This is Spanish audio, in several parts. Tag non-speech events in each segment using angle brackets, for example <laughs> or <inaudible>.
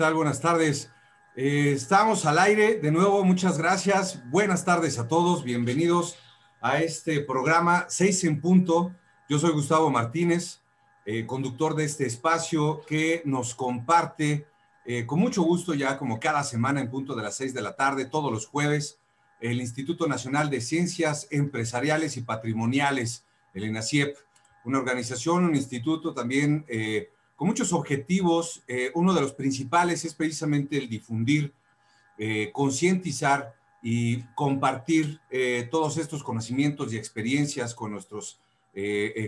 ¿qué tal? Buenas tardes. Eh, estamos al aire. De nuevo, muchas gracias. Buenas tardes a todos. Bienvenidos a este programa 6 en punto. Yo soy Gustavo Martínez, eh, conductor de este espacio que nos comparte eh, con mucho gusto ya como cada semana en punto de las 6 de la tarde, todos los jueves, el Instituto Nacional de Ciencias Empresariales y Patrimoniales, el INACIEP, una organización, un instituto también con muchos objetivos. Eh, uno de los principales es precisamente el difundir, eh, concientizar y compartir eh, todos estos conocimientos y experiencias con nuestros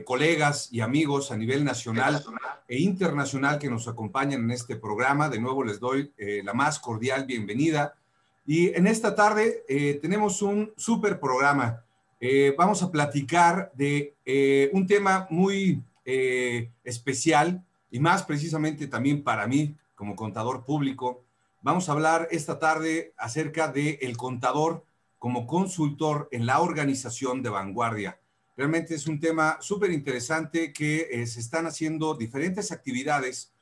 colegas y amigos a nivel nacional e internacional que nos acompañan en este programa. De nuevo les doy la más cordial bienvenida. Y en esta tarde tenemos un súper programa. vamos a platicar de un tema muy especial y más precisamente también para mí como contador público. Vamos a hablar esta tarde acerca de el contador como consultor en la organización de vanguardia. Realmente es un tema súper interesante que eh, se están haciendo diferentes actividades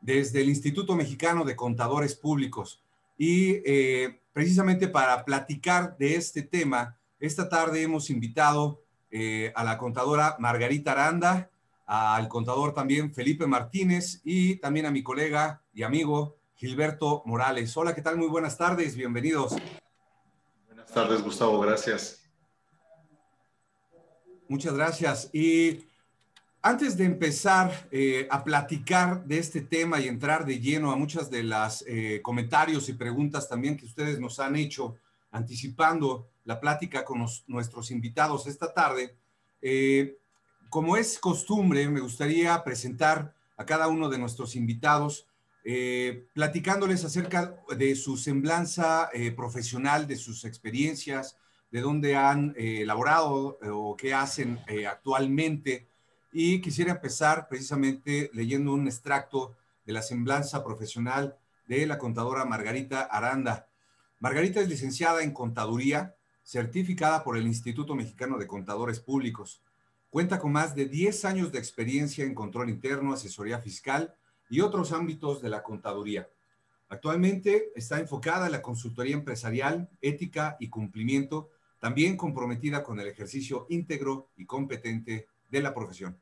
desde el Instituto Mexicano de Contadores Públicos. Y eh, precisamente para platicar de este tema, esta tarde hemos invitado eh, a la contadora Margarita Aranda, al contador también Felipe Martínez y también a mi colega y amigo Gilberto Morales. Hola, ¿qué tal? Muy buenas tardes, bienvenidos. Buenas tardes, Gustavo, gracias. Muchas gracias. Y antes de empezar eh, a platicar de este tema y entrar de lleno a muchas de las eh, comentarios y preguntas también que ustedes nos han hecho anticipando la plática con nuestros invitados esta tarde, eh, como es costumbre, me gustaría presentar a cada uno de nuestros invitados, eh, platicándoles acerca de su semblanza eh, profesional, de sus experiencias, de dónde han eh, elaborado o qué hacen actualmente. Y quisiera empezar precisamente leyendo un extracto de la semblanza profesional de la contadora Margarita Aranda. Margarita es licenciada en Contaduría, certificada por el Instituto Mexicano de Contadores Públicos Cuenta con más de 10 años de experiencia en control interno, asesoría fiscal y otros ámbitos de la contaduría. Actualmente está enfocada en la consultoría empresarial, ética y cumplimiento, también comprometida con el ejercicio íntegro y competente de la profesión.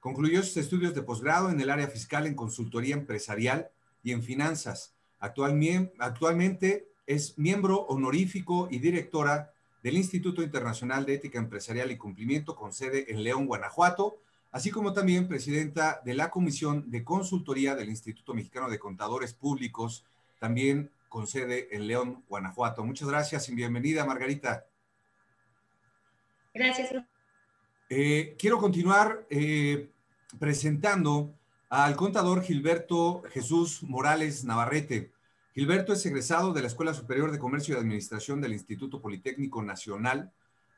Concluyó sus estudios de posgrado en el área fiscal en consultoría empresarial y en finanzas. Actualmente es miembro honorífico y directora del Instituto Internacional de Ética Empresarial y Cumplimiento con sede en León, Guanajuato, así como también presidenta de la Comisión de Consultoría del Instituto Mexicano de Contadores Públicos, también con sede en León, Guanajuato. Muchas gracias y bienvenida, Margarita. Gracias. Eh, quiero continuar eh, presentando al contador Gilberto Jesús Morales Navarrete. Gilberto es egresado de la Escuela Superior de Comercio y Administración del Instituto Politécnico Nacional.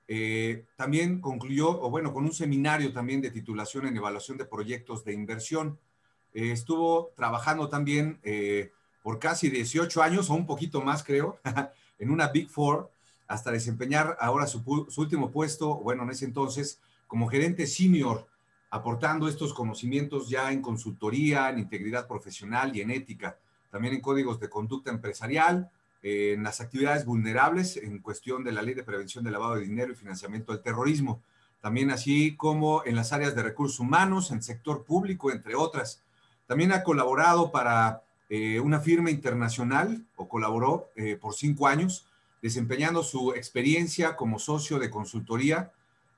Eh, también concluyó, o bueno, con un seminario también de titulación en evaluación de proyectos de inversión. Eh, estuvo trabajando también eh, por casi 18 años, o un poquito más creo, <laughs> en una Big Four, hasta desempeñar ahora su, su último puesto, bueno, en ese entonces, como gerente senior, aportando estos conocimientos ya en consultoría, en integridad profesional y en ética también en códigos de conducta empresarial, en las actividades vulnerables en cuestión de la ley de prevención del lavado de dinero y financiamiento del terrorismo, también así como en las áreas de recursos humanos, en sector público, entre otras. También ha colaborado para eh, una firma internacional o colaboró eh, por cinco años, desempeñando su experiencia como socio de consultoría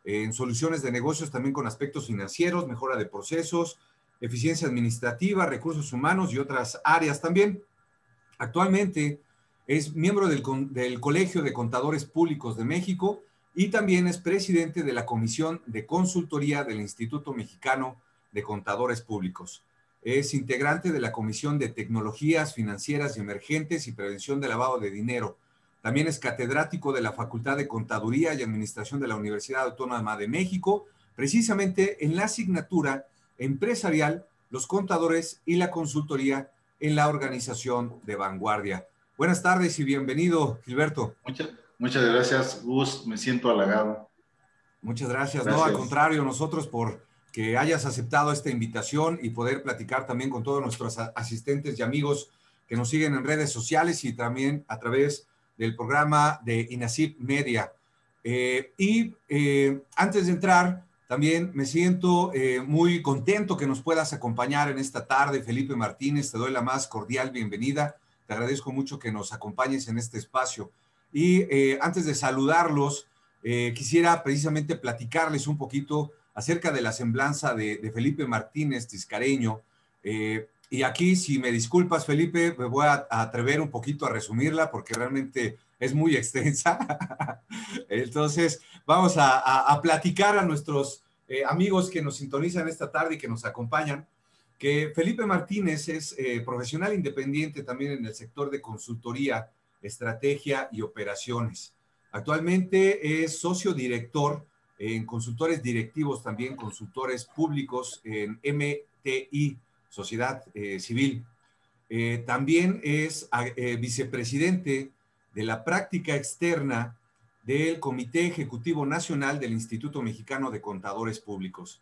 en soluciones de negocios también con aspectos financieros, mejora de procesos, eficiencia administrativa, recursos humanos y otras áreas también. Actualmente es miembro del, Colegio de Contadores Públicos de México y también es presidente de la Comisión de Consultoría del Instituto Mexicano de Contadores Públicos. Es integrante de la Comisión de Tecnologías Financieras y Emergentes y Prevención de Lavado de Dinero. También es catedrático de la Facultad de Contaduría y Administración de la Universidad Autónoma de México, precisamente en la asignatura empresarial, los contadores y la consultoría en la organización de vanguardia. Buenas tardes y bienvenido, Gilberto. Muchas, muchas gracias, Gus. Me siento halagado. Muchas gracias. No, al contrario, nosotros por que hayas aceptado esta invitación y poder platicar también con todos nuestros asistentes y amigos que nos siguen en redes sociales y también a través del programa de INACIP Media. Eh, y eh, antes de entrar, también me siento eh, muy contento que nos puedas acompañar en esta tarde, Felipe Martínez. Te doy la más cordial bienvenida. Te agradezco mucho que nos acompañes en este espacio. Y antes de saludarlos, quisiera precisamente platicarles un poquito acerca de la semblanza de, Felipe Martínez Tiscareño. y aquí, si me disculpas, Felipe, me voy a atrever un poquito a resumirla porque realmente es muy <laughs> extensa. Entonces, vamos a, platicar a nuestros eh, amigos que nos sintonizan esta tarde y que nos acompañan, que Felipe Martínez es eh, profesional independiente también en el sector de consultoría, estrategia y operaciones. Actualmente es socio director en consultores directivos, también consultores públicos en MTI, Sociedad eh, Civil. también es vicepresidente de la práctica externa del Comité Ejecutivo Nacional del Instituto Mexicano de Contadores Públicos.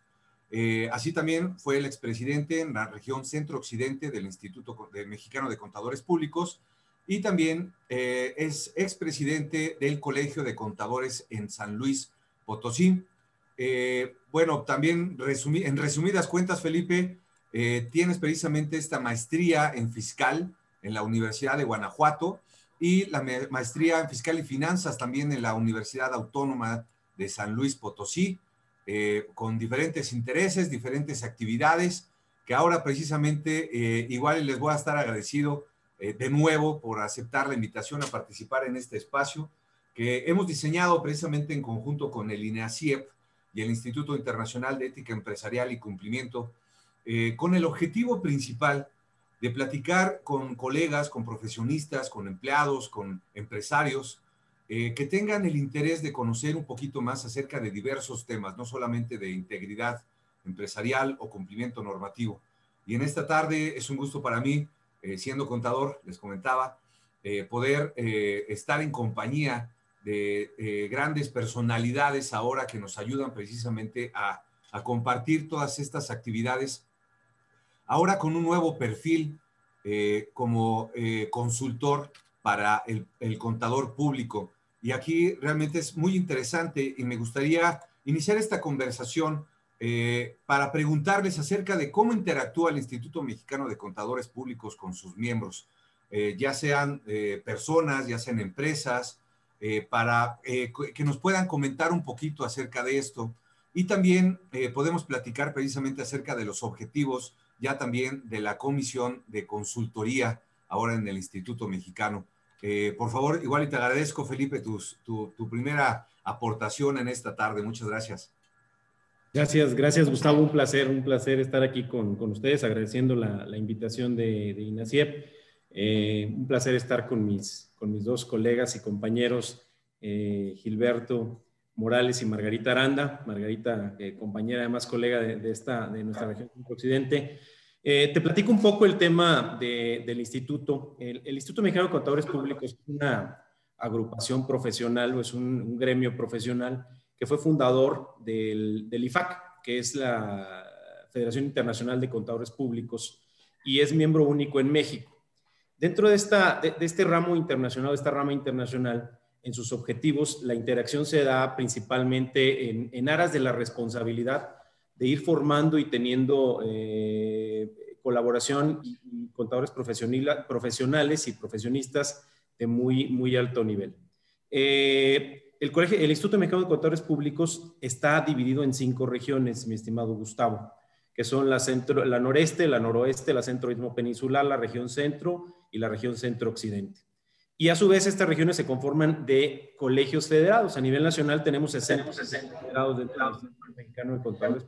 Eh, así también fue el expresidente en la región centro-occidente del Instituto Mexicano de Contadores Públicos y también eh, es expresidente del Colegio de Contadores en San Luis Potosí. Eh, bueno, también en resumidas cuentas, Felipe, tienes precisamente esta maestría en fiscal en la Universidad de Guanajuato y la maestría en Fiscal y Finanzas también en la Universidad Autónoma de San Luis Potosí, eh, con diferentes intereses, diferentes actividades, que ahora precisamente eh, igual les voy a estar agradecido eh, de nuevo por aceptar la invitación a participar en este espacio que hemos diseñado precisamente en conjunto con el INEACIEP y el Instituto Internacional de Ética Empresarial y Cumplimiento, con el objetivo principal platicar con colegas, con profesionistas, con empleados, con empresarios, eh, que tengan el interés de conocer un poquito más acerca de diversos temas, no solamente de integridad empresarial o cumplimiento normativo. Y en esta tarde es un gusto para mí, eh, siendo contador, les comentaba, eh, poder estar en compañía de grandes personalidades ahora que nos ayudan precisamente a compartir todas estas actividades ahora con un nuevo perfil eh, como eh, consultor para el, contador público. Y aquí realmente es muy interesante y me gustaría iniciar esta conversación eh, para preguntarles acerca de cómo interactúa el Instituto Mexicano de Contadores Públicos con sus miembros, ya sean personas, ya sean empresas, para que nos puedan comentar un poquito acerca de esto. Y también podemos platicar precisamente acerca de los objetivos ya también de la Comisión de Consultoría ahora en el Instituto Mexicano. Eh, por favor, igual y te agradezco, Felipe, tu, tu, primera aportación en esta tarde. Muchas gracias. Gracias, gracias Gustavo, un placer, un placer estar aquí con, con ustedes, agradeciendo la, la invitación de, de INACIEP. Eh, un placer estar con mis, con mis dos colegas y compañeros, eh, Gilberto Morales y Margarita Aranda, Margarita, eh, compañera, además colega de, esta, de nuestra región occidente. Eh, te platico un poco el tema del instituto. El, Instituto Mexicano de Contadores Públicos es una agrupación profesional o es un, gremio profesional que fue fundador del, IFAC, que es la Federación Internacional de Contadores Públicos, y es miembro único en México. Dentro de, esta, de este ramo internacional, de esta rama internacional, en sus objetivos, la interacción se da principalmente en, aras de la responsabilidad de ir formando y teniendo eh, colaboración y, contadores profesionales y profesionistas de muy, muy alto nivel. Eh, el, colegio, el Instituto Mexicano de Contadores Públicos está dividido en cinco regiones, mi estimado Gustavo, que son la, centro, la noreste, la noroeste, la centro-istmo peninsular, la región centro y la región centro-occidente. Y a su vez estas regiones se conforman de colegios federados. A nivel nacional tenemos 60, federados Centro Mexicano de Contadores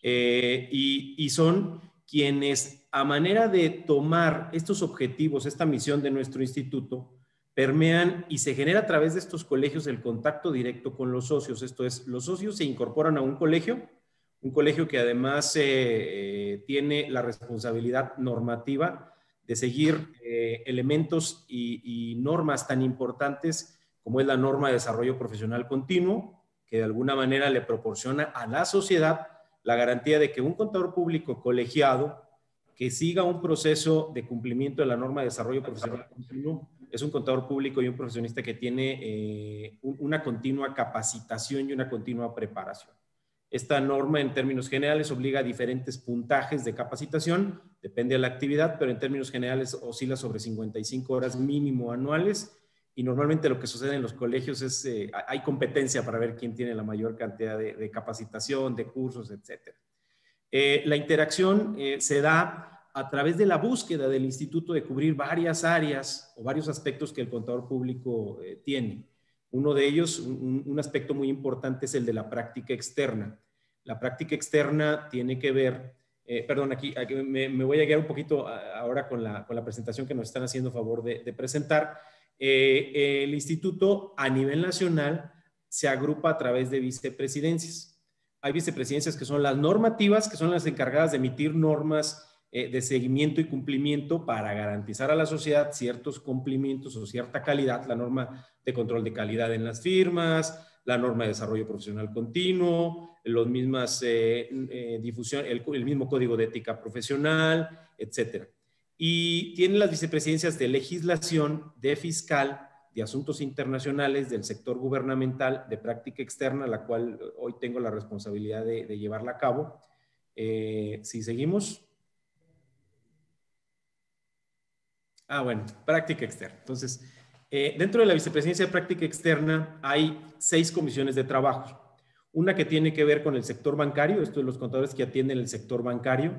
eh, y, y son quienes a manera de tomar estos objetivos, esta misión de nuestro instituto, permean y se genera a través de estos colegios el contacto directo con los socios. Esto es, los socios se incorporan a un colegio, un colegio que además eh, eh, tiene la responsabilidad normativa de seguir eh, elementos y, normas tan importantes como es la norma de desarrollo profesional continuo, que de alguna manera le proporciona a la sociedad la garantía de que un contador público colegiado que siga un proceso de cumplimiento de la norma de desarrollo profesional continuo es un contador público y un profesionista que tiene eh, una continua capacitación y una continua preparación. Esta norma en términos generales obliga a diferentes puntajes de capacitación, depende de la actividad, pero en términos generales oscila sobre 55 horas mínimo anuales y normalmente lo que sucede en los colegios es, eh, hay competencia para ver quién tiene la mayor cantidad de, capacitación, de cursos, etc. Eh, la interacción eh, se da a través de la búsqueda del instituto de cubrir varias áreas o varios aspectos que el contador público tiene. Uno de ellos, un, aspecto muy importante es el de la práctica externa. La práctica externa tiene que ver, perdón, aquí, me, voy a guiar un poquito ahora con la, presentación que nos están haciendo favor de presentar eh, el instituto a nivel nacional se agrupa a través de vicepresidencias. Hay vicepresidencias que son las normativas, que son las encargadas de emitir normas eh, de seguimiento y cumplimiento para garantizar a la sociedad ciertos cumplimientos o cierta calidad, la norma de control de calidad en las firmas, la norma de desarrollo profesional continuo, los mismas eh, difusión, el, el mismo código de ética profesional, etcétera y tiene las vicepresidencias de legislación, de fiscal, de asuntos internacionales, del sector gubernamental, de práctica externa, la cual hoy tengo la responsabilidad de, llevarla a cabo. Eh, si seguimos. Ah, bueno, práctica externa. Entonces, eh, dentro de la vicepresidencia de práctica externa hay seis comisiones de trabajo. Una que tiene que ver con el sector bancario, esto de los contadores que atienden el sector bancario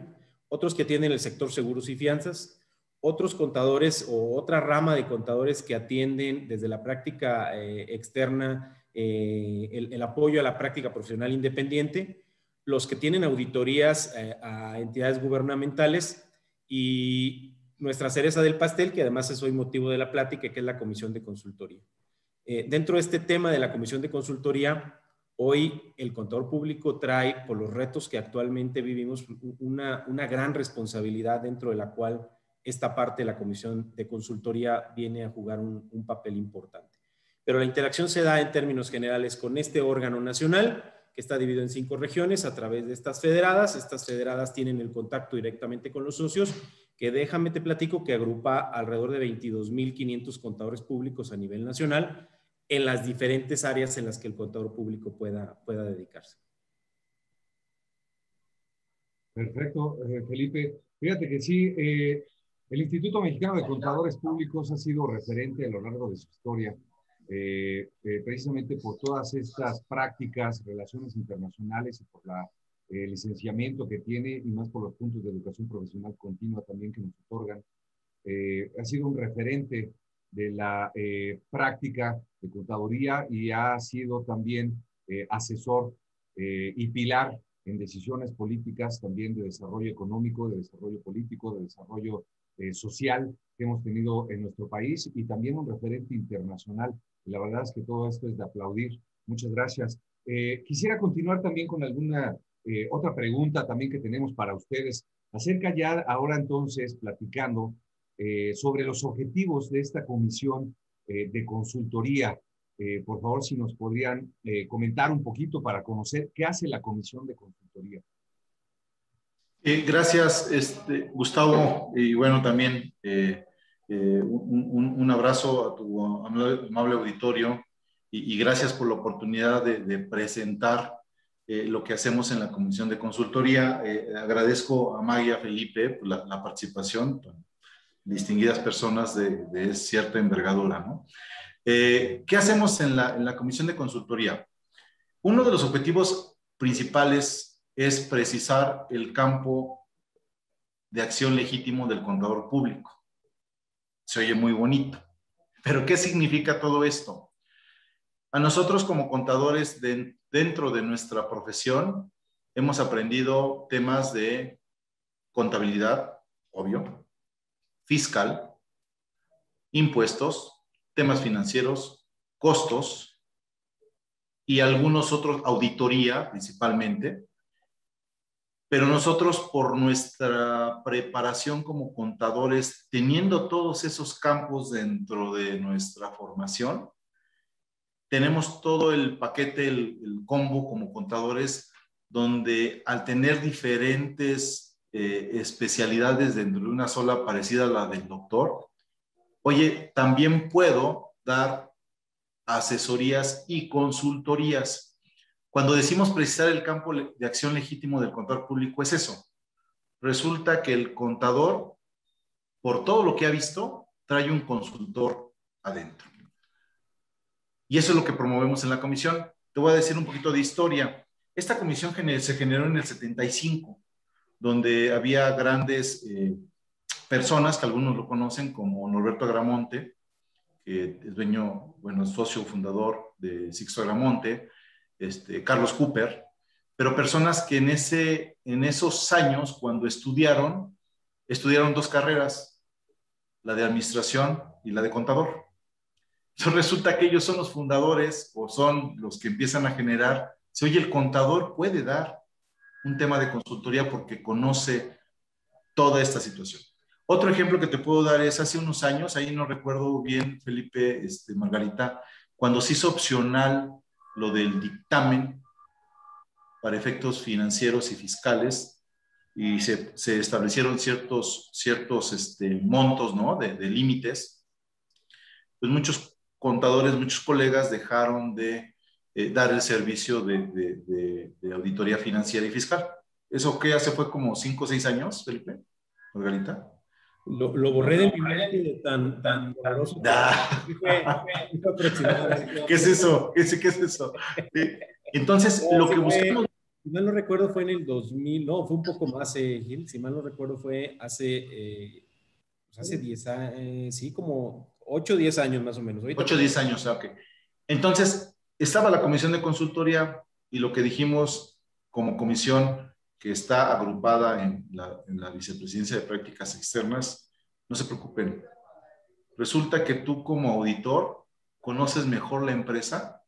otros que atienden el sector seguros y fianzas, otros contadores o otra rama de contadores que atienden desde la práctica eh, externa eh, el, apoyo a la práctica profesional independiente, los que tienen auditorías a entidades gubernamentales y nuestra cereza del pastel, que además es hoy motivo de la plática, que es la Comisión de Consultoría. dentro de este tema de la Comisión de Consultoría, Hoy el contador público trae, por los retos que actualmente vivimos, una, gran responsabilidad dentro de la cual esta parte de la comisión de consultoría viene a jugar un, papel importante. Pero la interacción se da en términos generales con este órgano nacional, que está dividido en cinco regiones a través de estas federadas. Estas federadas tienen el contacto directamente con los socios, que déjame te platico que agrupa alrededor de 22.500 contadores públicos a nivel nacional en las diferentes áreas en las que el contador público pueda, pueda dedicarse. Perfecto, eh, Felipe. Fíjate que sí, eh, el Instituto Mexicano de Contadores Públicos ha sido referente a lo largo de su historia, eh, precisamente por todas estas prácticas, relaciones internacionales y por la, el licenciamiento que tiene y más por los puntos de educación profesional continua también que nos otorgan. ha sido un referente de la práctica de contaduría y ha sido también eh, asesor eh, y pilar en decisiones políticas también de desarrollo económico, de desarrollo político, de desarrollo eh, social que hemos tenido en nuestro país y también un referente internacional. la verdad es que todo esto es de aplaudir. Muchas gracias. quisiera continuar también con alguna otra pregunta también que tenemos para ustedes acerca ya ahora entonces platicando sobre los objetivos de esta comisión eh, de consultoría. Eh, por favor, si nos podrían eh, comentar un poquito para conocer qué hace la comisión de consultoría. gracias, este, Gustavo, y bueno, también un, abrazo a tu amable, auditorio y, gracias por la oportunidad de, presentar lo que hacemos en la comisión de consultoría. agradezco a Magia Felipe por la participación, distinguidas personas de, cierta envergadura. ¿no? Eh, ¿Qué hacemos en la, en la comisión de consultoría? Uno de los objetivos principales es precisar el campo de acción legítimo del contador público. Se oye muy bonito, pero ¿qué significa todo esto? A nosotros como contadores dentro de nuestra profesión hemos aprendido temas de contabilidad, obvio, fiscal, impuestos, temas financieros, costos y algunos otros, auditoría principalmente. Pero nosotros por nuestra preparación como contadores, teniendo todos esos campos dentro de nuestra formación, tenemos todo el paquete, el, combo como contadores, donde al tener diferentes eh, especialidades dentro de una sola parecida a la del doctor, oye, también puedo dar asesorías y consultorías. Cuando decimos precisar el campo de acción legítimo del contador público, es eso. Resulta que el contador, por todo lo que ha visto, trae un consultor adentro. Y eso es lo que promovemos en la comisión. Te voy a decir un poquito de historia. Esta comisión se generó en el 75, donde había grandes eh, personas, que algunos lo conocen, como Norberto Agramonte, que es dueño, bueno, socio fundador de Sixto Agramonte, este, Carlos Cooper, pero personas que en, ese, en esos años, cuando estudiaron, estudiaron dos carreras, la de administración y la de contador. Resulta que ellos son los fundadores o son los que empiezan a generar, si oye, el contador puede dar un tema de consultoría porque conoce toda esta situación. Otro ejemplo que te puedo dar es hace unos años, ahí no recuerdo bien, Felipe, este, Margarita, cuando se hizo opcional lo del dictamen para efectos financieros y fiscales y se, se establecieron ciertos, ciertos este, montos, ¿no? De límites, pues muchos contadores, muchos colegas dejaron de eh, dar el servicio de, auditoría financiera y fiscal. ¿Eso qué hace? Fue como cinco o seis años, Felipe, Margarita. Lo, lo, borré de mi mente de tan, tan <laughs> ¿Qué es eso? ¿Qué es, qué es eso? Entonces, lo que buscamos... Si mal no recuerdo, fue en el 2000, no, fue un poco más, eh, Gil, si mal no recuerdo, fue hace, eh, pues hace 10 años, eh, sí, como 8 o 10 años más o menos. 8 o 10 años, ok. Entonces, estaba la comisión de consultoría y lo que dijimos como comisión que está agrupada en la, en la vicepresidencia de prácticas externas, no se preocupen. Resulta que tú como auditor conoces mejor la empresa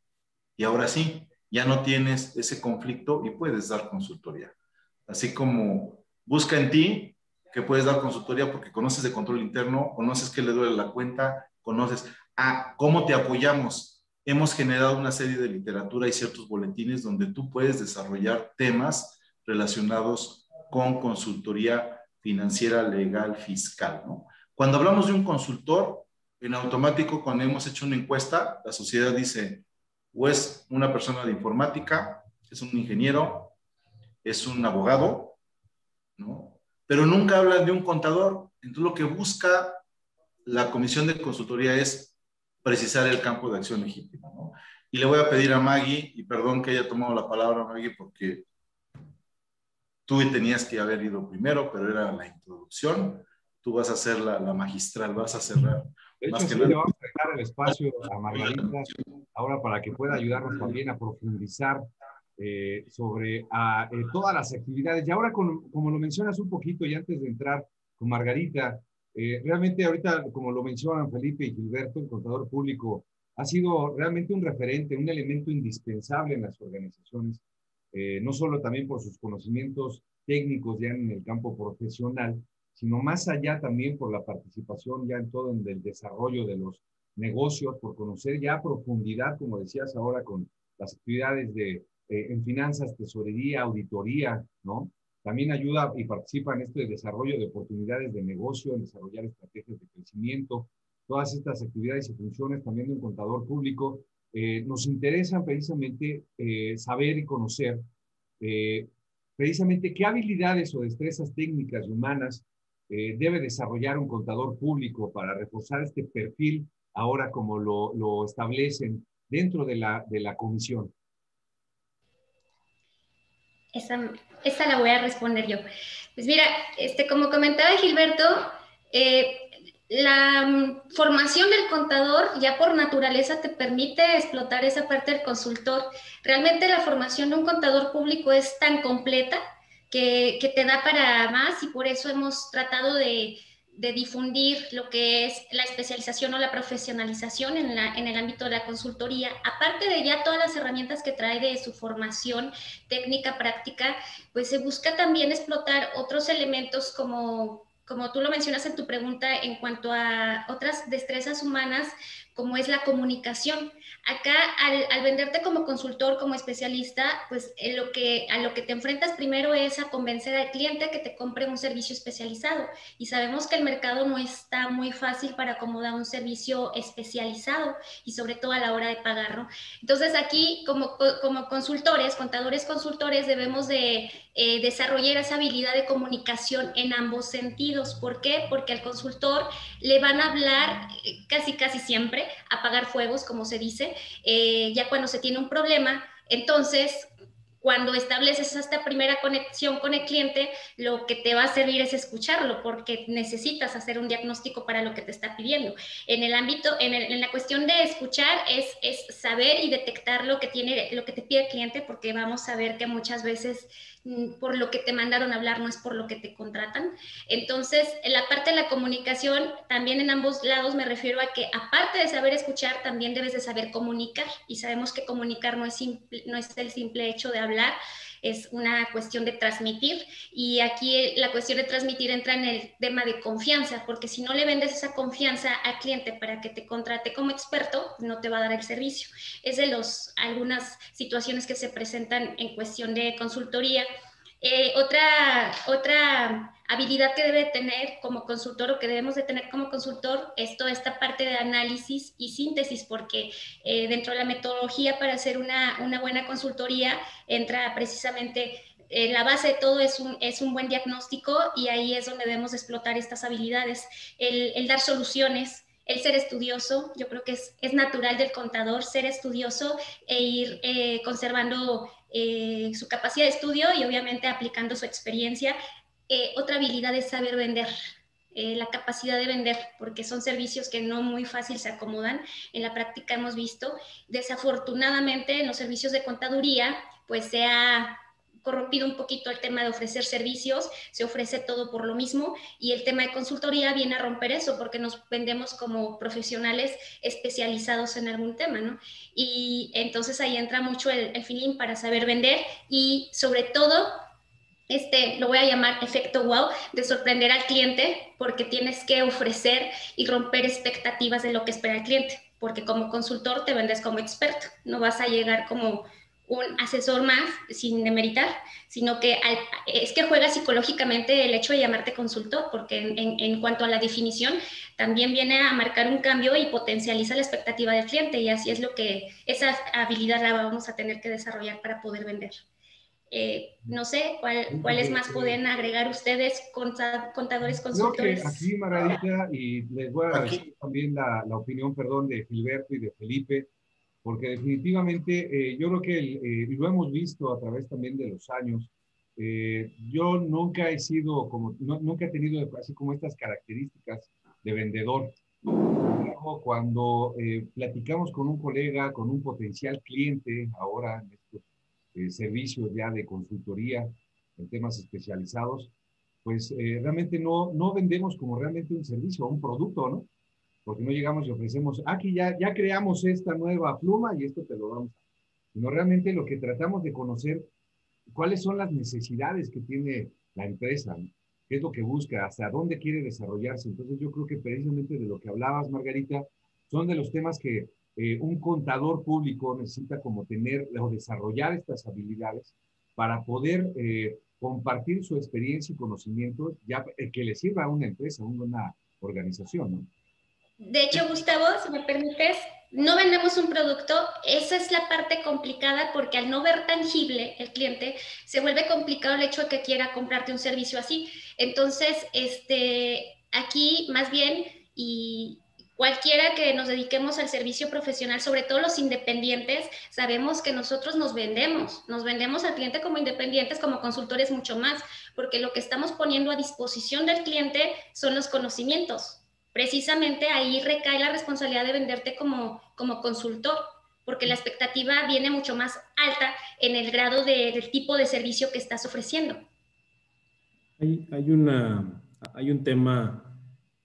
y ahora sí, ya no tienes ese conflicto y puedes dar consultoría. Así como busca en ti que puedes dar consultoría porque conoces de control interno, conoces que le duele la cuenta, conoces a cómo te apoyamos. Hemos generado una serie de literatura y ciertos boletines donde tú puedes desarrollar temas relacionados con consultoría financiera, legal, fiscal. ¿no? Cuando hablamos de un consultor, en automático, cuando hemos hecho una encuesta, la sociedad dice, o es una persona de informática, es un ingeniero, es un abogado, ¿no? Pero nunca hablan de un contador. Entonces lo que busca la comisión de consultoría es precisar el campo de acción legítima, ¿no? Y le voy a pedir a Maggie, y perdón que haya tomado la palabra Maggie, porque tú tenías que haber ido primero, pero era la introducción. Tú vas a ser la, la magistral, vas a cerrar. De hecho, sí, le vamos a dejar el espacio a Margarita ahora para que pueda ayudarnos también a profundizar eh, sobre a, eh, todas las actividades. Y ahora, con, como lo mencionas un poquito y antes de entrar con Margarita, eh, realmente ahorita, como lo mencionan Felipe y Gilberto, el contador público ha sido realmente un referente, un elemento indispensable en las organizaciones, no solo también por sus conocimientos técnicos ya en el campo profesional, sino más allá también por la participación ya en todo en el desarrollo de los negocios, por conocer ya a profundidad, como decías ahora, con las actividades de, eh, en finanzas, tesorería, auditoría, ¿no? También ayuda y participa en este desarrollo de oportunidades de negocio, en desarrollar estrategias de crecimiento. Todas estas actividades y funciones también de un contador público eh, nos interesan precisamente eh, saber y conocer precisamente qué habilidades o destrezas técnicas y humanas debe desarrollar un contador público para reforzar este perfil ahora como lo, establecen dentro de la comisión? Esa, esa, la voy a responder yo. Pues mira, este, como comentaba Gilberto, eh, la mm, formación del contador ya por naturaleza te permite explotar esa parte del consultor. Realmente la formación de un contador público es tan completa que, que te da para más y por eso hemos tratado de, de difundir lo que es la especialización o la profesionalización en, la, en, el ámbito de la consultoría, aparte de ya todas las herramientas que trae de su formación técnica, práctica, pues se busca también explotar otros elementos como, como tú lo mencionas en tu pregunta en cuanto a otras destrezas humanas, como es la comunicación. Acá, al, venderte como consultor, como especialista, pues lo que, a lo que te enfrentas primero es a convencer al cliente que te compre un servicio especializado. Y sabemos que el mercado no está muy fácil para acomodar un servicio especializado y sobre todo a la hora de pagarlo. Entonces, aquí, como, como consultores, contadores consultores, debemos de eh, desarrollar esa habilidad de comunicación en ambos sentidos. ¿Por qué? Porque al consultor le van a hablar eh, casi, casi siempre, apagar fuegos, como se dice, eh, ya cuando se tiene un problema. Entonces, cuando estableces esta primera conexión con el cliente, lo que te va a servir es escucharlo, porque necesitas hacer un diagnóstico para lo que te está pidiendo. En el ámbito, en, la cuestión de escuchar, es, es, saber y detectar lo que, tiene, lo que te pide el cliente, porque vamos a ver que muchas veces por lo que te mandaron a hablar no es por lo que te contratan. Entonces, en la parte de la comunicación, también en ambos lados me refiero a que aparte de saber escuchar, también debes de saber comunicar. Y sabemos que comunicar no es, no es el simple hecho de hablar es una cuestión de transmitir y aquí la cuestión de transmitir entra en el tema de confianza, porque si no le vendes esa confianza al cliente para que te contrate como experto, no te va a dar el servicio. Es de los algunas situaciones que se presentan en cuestión de consultoría eh, otra, otra habilidad que debe tener como consultor o que debemos de tener como consultor es toda esta parte de análisis y síntesis, porque eh, dentro de la metodología para hacer una, una buena consultoría entra precisamente eh, la base de todo es un, es un buen diagnóstico y ahí es donde debemos explotar estas habilidades, el, el dar soluciones, el ser estudioso, yo creo que es, es, natural del contador ser estudioso e ir conservando eh, su capacidad de estudio y obviamente aplicando su experiencia. Eh, otra habilidad es saber vender. Eh, la capacidad de vender, porque son servicios que no muy fácil se acomodan. En la práctica hemos visto, desafortunadamente, en los servicios de contaduría, pues se ha corrompido un poquito el tema de ofrecer servicios, se ofrece todo por lo mismo y el tema de consultoría viene a romper eso porque nos vendemos como profesionales especializados en algún tema, ¿no? Y entonces ahí entra mucho el, el feeling para saber vender y sobre todo este, lo voy a llamar efecto wow, de sorprender al cliente porque tienes que ofrecer y romper expectativas de lo que espera el cliente, porque como consultor te vendes como experto, no vas a llegar como un asesor más sin demeritar, sino que es que juega psicológicamente el hecho de llamarte consultor, porque en, en, cuanto a la definición, también viene a marcar un cambio y potencializa la expectativa del cliente, y así es lo que esa habilidad la vamos a tener que desarrollar para poder vender. Eh, no sé, ¿cuál, ¿cuáles más pueden agregar ustedes, contadores, consultores? Que aquí, Margarita, y les voy a decir también la, la opinión, perdón, de Gilberto y de Felipe, porque definitivamente eh, yo creo que eh, lo hemos visto a través también de los años. Eh, yo nunca he sido como, nunca he tenido así como estas características de vendedor. Cuando platicamos con un colega, con un potencial cliente, ahora en estos servicios ya de consultoría en temas especializados, pues realmente no, no vendemos como realmente un servicio un producto, ¿no? porque no llegamos y ofrecemos, aquí ya, ya creamos esta nueva pluma y esto te lo damos. Sino realmente lo que tratamos de conocer, cuáles son las necesidades que tiene la empresa, qué es lo que busca, hasta dónde quiere desarrollarse. Entonces yo creo que precisamente de lo que hablabas, Margarita, son de los temas que eh, un contador público necesita como tener o desarrollar estas habilidades para poder eh, compartir su experiencia y conocimiento ya eh, que le sirva a una empresa, a una organización. De hecho, Gustavo, si me permites, no vendemos un producto, esa es la parte complicada porque al no ver tangible el cliente, se vuelve complicado el hecho de que quiera comprarte un servicio así. Entonces, este, aquí más bien, y cualquiera que nos dediquemos al servicio profesional, sobre todo los independientes, sabemos que nosotros nos vendemos, nos vendemos al cliente como independientes, como consultores mucho más, porque lo que estamos poniendo a disposición del cliente son los conocimientos, precisamente ahí recae la responsabilidad de venderte como, como consultor, porque la expectativa viene mucho más alta en el grado de, del tipo de servicio que estás ofreciendo. Hay, una, hay un tema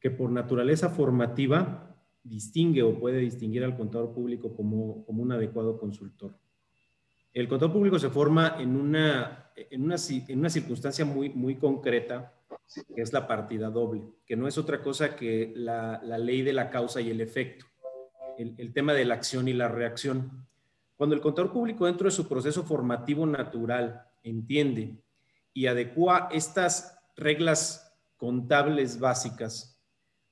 que por naturaleza formativa distingue o puede distinguir al contador público como, como un adecuado consultor. El contador público se forma en una, en una, en una circunstancia muy, muy concreta que es la partida doble, que no es otra cosa que la, ley de la causa y el efecto. el, tema de la acción y la reacción. Cuando el contador público dentro de su proceso formativo natural entiende y adecua estas reglas contables básicas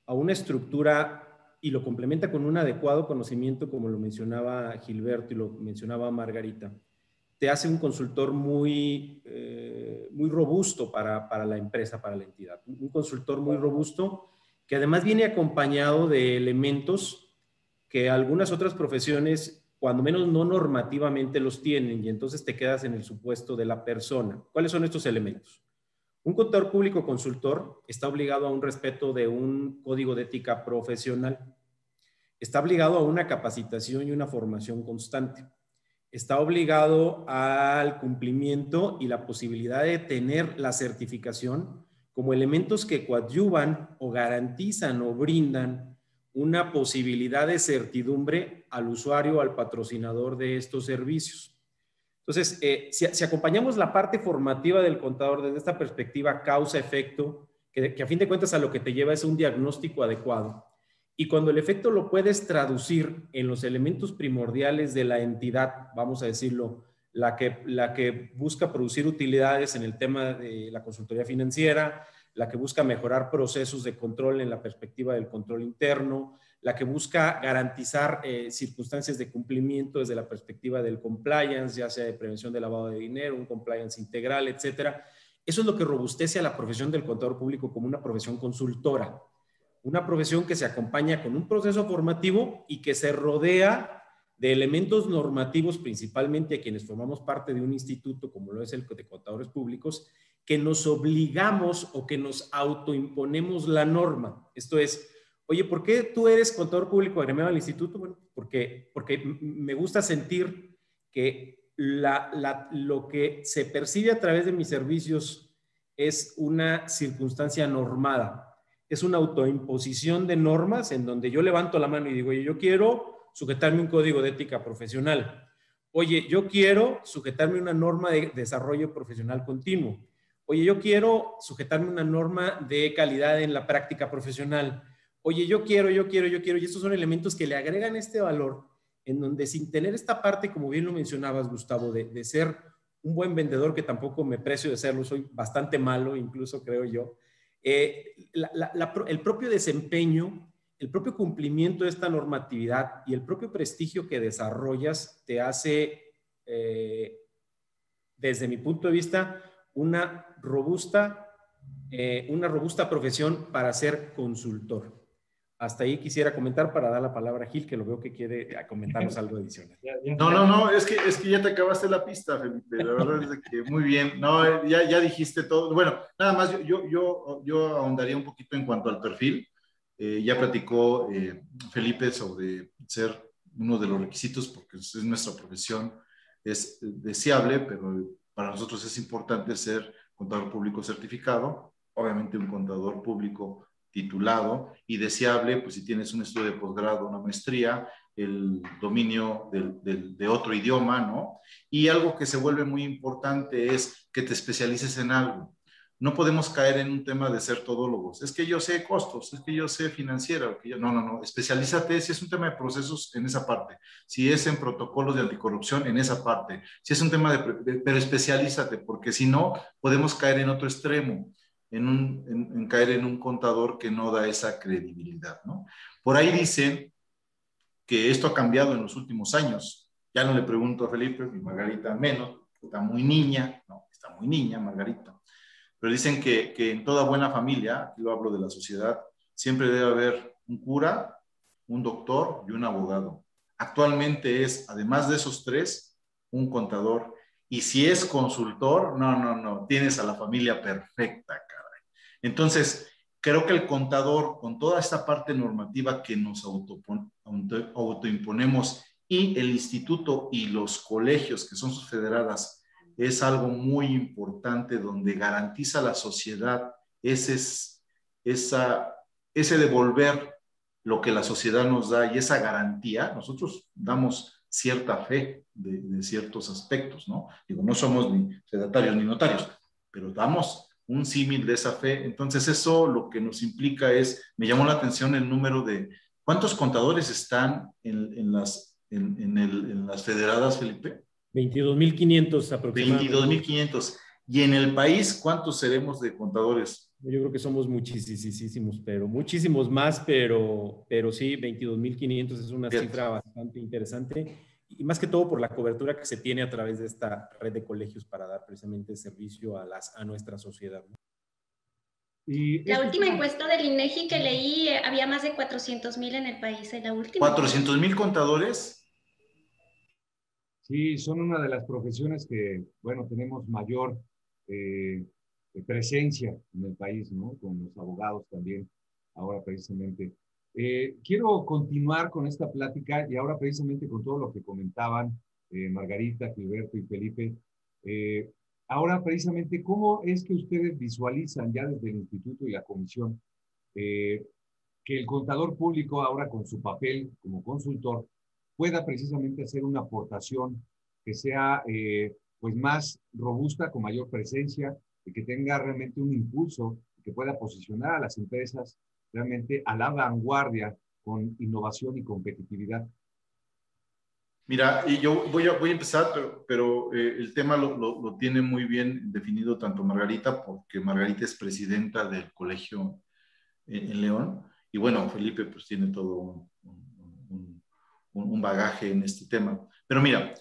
a una estructura y lo complementa con un adecuado conocimiento, como lo mencionaba Gilberto y lo mencionaba Margarita, te hace un consultor muy, eh, muy robusto para, para, la empresa, para la entidad. Un consultor muy robusto que además viene acompañado de elementos que algunas otras profesiones, cuando menos no normativamente los tienen, y entonces te quedas en el supuesto de la persona. ¿Cuáles son estos elementos? Un contador público consultor está obligado a un respeto de un código de ética profesional. Está obligado a una capacitación y una formación constante está obligado al cumplimiento y la posibilidad de tener la certificación como elementos que coadyuvan o garantizan o brindan una posibilidad de certidumbre al usuario o al patrocinador de estos servicios. Entonces, eh, si, acompañamos la parte formativa del contador desde esta perspectiva causa-efecto, que, a fin de cuentas a lo que te lleva es un diagnóstico adecuado, y cuando el efecto lo puedes traducir en los elementos primordiales de la entidad, vamos a decirlo, la que busca producir utilidades en el tema de la consultoría financiera, la que busca mejorar procesos de control en la perspectiva del control interno, la que busca garantizar eh, circunstancias de cumplimiento desde la perspectiva del compliance, ya sea de prevención de lavado de dinero, un compliance integral, etcétera. Eso es lo que robustece a la profesión del contador público como una profesión consultora una profesión que se acompaña con un proceso formativo y que se rodea de elementos normativos, principalmente a quienes formamos parte de un instituto como lo es el de contadores públicos, que nos obligamos o que nos autoimponemos la norma. Esto es, oye, ¿por qué tú eres contador público agremiado al instituto? Bueno, porque, porque me gusta sentir que lo que se percibe a través de mis servicios es una circunstancia normada es una autoimposición de normas en donde yo levanto la mano y digo, oye, yo quiero sujetarme un código de ética profesional. Oye, yo quiero sujetarme una norma de desarrollo profesional continuo. Oye, yo quiero sujetarme una norma de calidad en la práctica profesional. Oye, yo quiero, yo quiero, yo quiero. Y estos son elementos que le agregan este valor en donde sin tener esta parte, como bien lo mencionabas, Gustavo, de, ser un buen vendedor, que tampoco me precio de serlo, soy bastante malo, incluso creo yo, eh, el propio desempeño, el propio cumplimiento de esta normatividad y el propio prestigio que desarrollas te hace, eh, desde mi punto de vista, una robusta, eh, una robusta profesión para ser consultor. Hasta ahí quisiera comentar para dar la palabra a Gil, que lo veo que quiere comentarnos <laughs> algo adicional. No, no, no, es que, es que ya te acabaste la pista, Felipe. La verdad es que muy bien. No, ya, ya dijiste todo. Bueno, nada más yo, yo, yo, yo ahondaría un poquito en cuanto al perfil. Eh, ya platicó eh, Felipe sobre ser uno de los requisitos, porque es nuestra profesión, es deseable, pero para nosotros es importante ser contador público certificado, obviamente un contador público titulado y deseable, pues si tienes un estudio de posgrado, una maestría, el dominio de otro idioma, ¿no? Y algo que se vuelve muy importante es que te especialices en algo. No podemos caer en un tema de ser todólogos. Es que yo sé costos, es que yo sé financiera. Que yo... No, no, no. Especialízate si es un tema de procesos en esa parte. Si es en protocolos de anticorrupción, en esa parte. Si es un tema de... Pero especialízate, porque si no, podemos caer en otro extremo en, caer en un contador que no da esa credibilidad. ¿no? Por ahí dicen que esto ha cambiado en los últimos años. Ya no le pregunto a Felipe, y Margarita menos, está muy niña, no, está muy niña Margarita. Pero dicen que, que en toda buena familia, aquí lo hablo de la sociedad, siempre debe haber un cura, un doctor y un abogado. Actualmente es, además de esos tres, un contador. Y si es consultor, no, no, no, tienes a la familia perfecta. Entonces, creo que el contador, con toda esta parte normativa que nos autoimponemos y el instituto y los colegios que son sus federadas, es algo muy importante donde garantiza a la sociedad ese, devolver lo que la sociedad nos da y esa garantía. Nosotros damos cierta fe de, ciertos aspectos, ¿no? Digo, no somos ni fedatarios ni notarios, pero damos un símil de esa fe. Entonces eso lo que nos implica es, me llamó la atención el número de ¿Cuántos contadores están en, las, en, las federadas, Felipe? 22.500 aproximadamente. 22.500. ¿Y en el país cuántos seremos de contadores? Yo creo que somos muchísimos, pero muchísimos más, pero, pero sí, 22.500 es una cifra bastante interesante y más que todo por la cobertura que se tiene a través de esta red de colegios para dar precisamente servicio a, las, a nuestra sociedad. Y la última encuesta del INEGI que leí, eh, había más de 400 mil en el país, en la última. ¿400 mil contadores? Sí, son una de las profesiones que, bueno, tenemos mayor eh, presencia en el país, ¿no? Con los abogados también, ahora precisamente. Eh, quiero continuar con esta plática y ahora precisamente con todo lo que comentaban eh, Margarita, Gilberto y Felipe. Eh, ahora precisamente, ¿cómo es que ustedes visualizan ya desde el instituto y la comisión que el contador público ahora con su papel como consultor pueda precisamente hacer una aportación que sea pues más robusta, con mayor presencia, y que tenga realmente un impulso que pueda posicionar a las empresas realmente a la vanguardia con innovación y competitividad? Mira, y yo voy a, voy a empezar, pero, eh, el tema lo, lo, tiene muy bien definido tanto Margarita, porque Margarita es presidenta del colegio en, León, y bueno, Felipe pues tiene todo un, un, bagaje en este tema. Pero mira,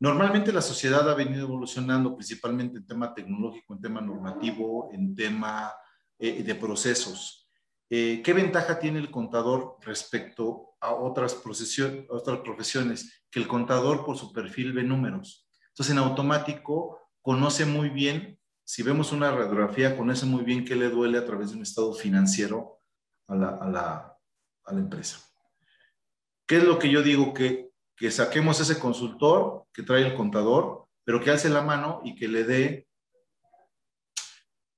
normalmente la sociedad ha venido evolucionando principalmente en tema tecnológico, en tema normativo, en tema eh, de procesos. Eh, ¿Qué ventaja tiene el contador respecto a otras, profesiones? Que el contador por su perfil ve números. Entonces, en automático, conoce muy bien, si vemos una radiografía, conoce muy bien qué le duele a través de un estado financiero a la empresa. ¿Qué es lo que yo digo? Que, que saquemos ese consultor que trae el contador, pero que alce la mano y que le dé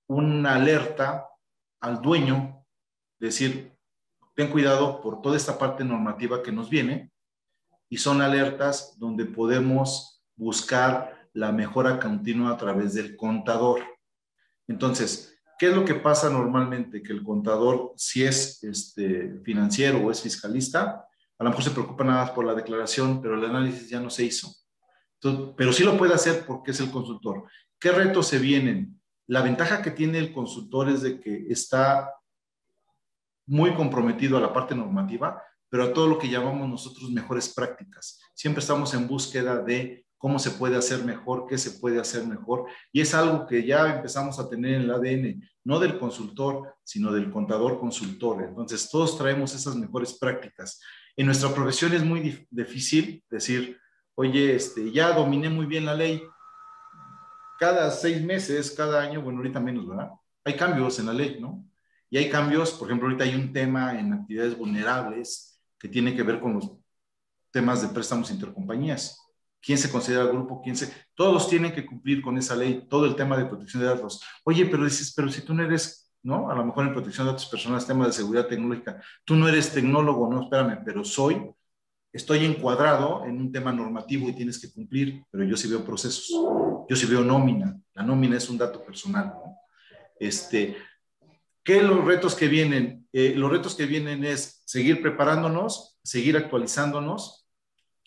una alerta al dueño decir, ten cuidado por toda esta parte normativa que nos viene y son alertas donde podemos buscar la mejora continua a través del contador. Entonces, ¿qué es lo que pasa normalmente? Que el contador, si es este, financiero o es fiscalista, a lo mejor se preocupa nada por la declaración, pero el análisis ya no se hizo. pero sí lo puede hacer porque es el consultor. ¿Qué retos se vienen? La ventaja que tiene el consultor es de que está muy comprometido a la parte normativa, pero a todo lo que llamamos nosotros mejores prácticas. Siempre estamos en búsqueda de cómo se puede hacer mejor, qué se puede hacer mejor. Y es algo que ya empezamos a tener en el ADN, no del consultor, sino del contador consultor. Entonces, todos traemos esas mejores prácticas. En nuestra profesión es muy difícil decir, oye, este, ya dominé muy bien la ley. Cada seis meses, cada año, bueno, ahorita menos, ¿verdad? Hay cambios en la ley, ¿no? Y hay cambios, por ejemplo, ahorita hay un tema en actividades vulnerables que tiene que ver con los temas de préstamos intercompañías. ¿Quién se considera el grupo? ¿Quién se...? Todos tienen que cumplir con esa ley, todo el tema de protección de datos. Oye, pero dices, pero si tú no eres, ¿no? A lo mejor en protección de datos personales, tema de seguridad tecnológica, tú no eres tecnólogo, no, espérame, pero soy, estoy encuadrado en un tema normativo y tienes que cumplir, pero yo sí veo procesos, yo sí veo nómina, la nómina es un dato personal, ¿no? Este, ¿Qué los retos que vienen? Eh, los retos que vienen es seguir preparándonos, seguir actualizándonos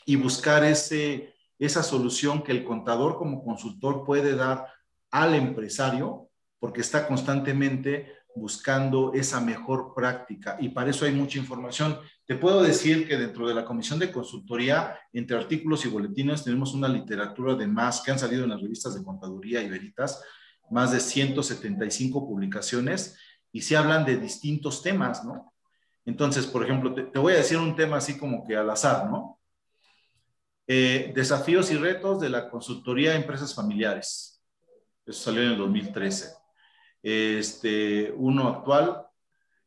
y buscar ese, esa solución que el contador como consultor puede dar al empresario, porque está constantemente buscando esa mejor práctica y para eso hay mucha información. Te puedo decir que dentro de la Comisión de Consultoría, entre artículos y boletines, tenemos una literatura de más que han salido en las revistas de Contaduría y Veritas, más de 175 publicaciones y se hablan de distintos temas, ¿no? Entonces, por ejemplo, te, voy a decir un tema así como que al azar, ¿no? Eh, desafíos y retos de la consultoría de empresas familiares. Eso salió en el 2013. Este, uno actual,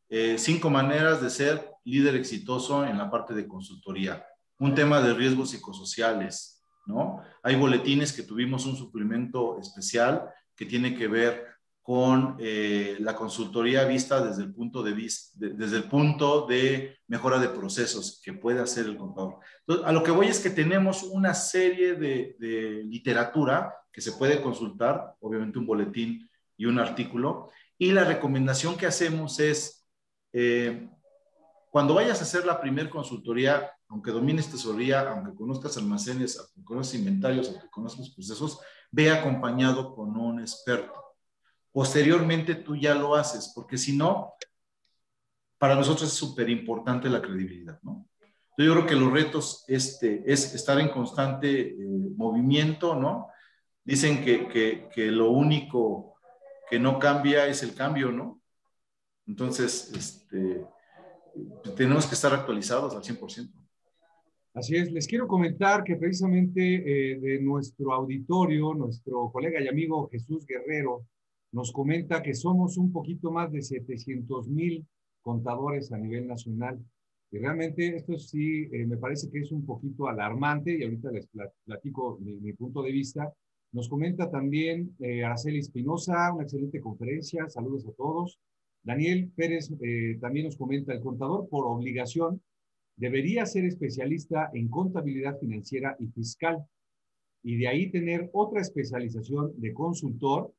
eh, cinco maneras de ser líder exitoso en la parte de consultoría. Un tema de riesgos psicosociales, ¿no? Hay boletines que tuvimos un suplemento especial que tiene que ver con eh, la consultoría vista desde el punto de vista, desde el punto de mejora de procesos que puede hacer el contador. A lo que voy es que tenemos una serie de, de, literatura que se puede consultar, obviamente un boletín y un artículo, y la recomendación que hacemos es, eh, cuando vayas a hacer la primer consultoría, aunque domines tesorería, aunque conozcas almacenes, aunque conozcas inventarios, aunque conozcas procesos, ve acompañado con un experto. Posteriormente tú ya lo haces, porque si no, para nosotros es súper importante la credibilidad, ¿no? Yo creo que los retos este, es estar en constante eh, movimiento, ¿no? Dicen que, que, que, lo único que no cambia es el cambio, ¿no? Entonces, este, tenemos que estar actualizados al 100%. Así es, les quiero comentar que precisamente eh, de nuestro auditorio, nuestro colega y amigo Jesús Guerrero nos comenta que somos un poquito más de 700 mil contadores a nivel nacional. Y realmente esto sí eh, me parece que es un poquito alarmante y ahorita les platico mi, punto de vista. Nos comenta también eh, Araceli Espinosa, una excelente conferencia, saludos a todos. Daniel Pérez eh, también nos comenta, el contador por obligación debería ser especialista en contabilidad financiera y fiscal y de ahí tener otra especialización de consultor,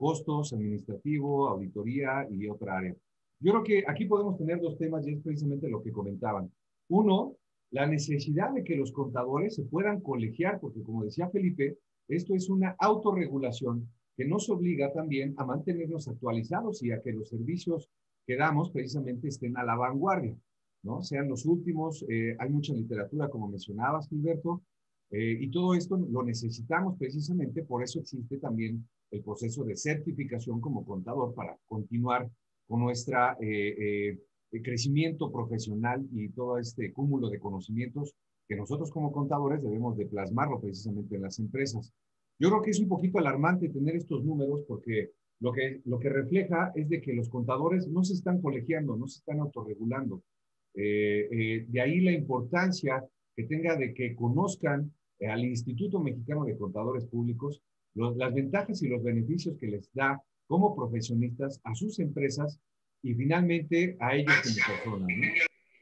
costos, administrativo, auditoría y otra área. Yo creo que aquí podemos tener dos temas y es precisamente lo que comentaban. Uno, la necesidad de que los contadores se puedan colegiar, porque como decía Felipe, esto es una autorregulación que nos obliga también a mantenernos actualizados y a que los servicios que damos precisamente estén a la vanguardia, ¿no? Sean los últimos, eh, hay mucha literatura, como mencionabas, Gilberto, eh, y todo esto lo necesitamos precisamente, por eso existe también el proceso de certificación como contador para continuar con nuestro eh, crecimiento profesional y todo este cúmulo de conocimientos que nosotros como contadores debemos de plasmarlo precisamente en las empresas. Yo creo que es un poquito alarmante tener estos números porque lo que, lo que refleja es de que los contadores no se están colegiando, no se están autorregulando. Eh, eh, de ahí la importancia que tenga de que conozcan eh, al Instituto Mexicano de Contadores Públicos las ventajas y los beneficios que les da como profesionistas a sus empresas y finalmente a ellos como personas.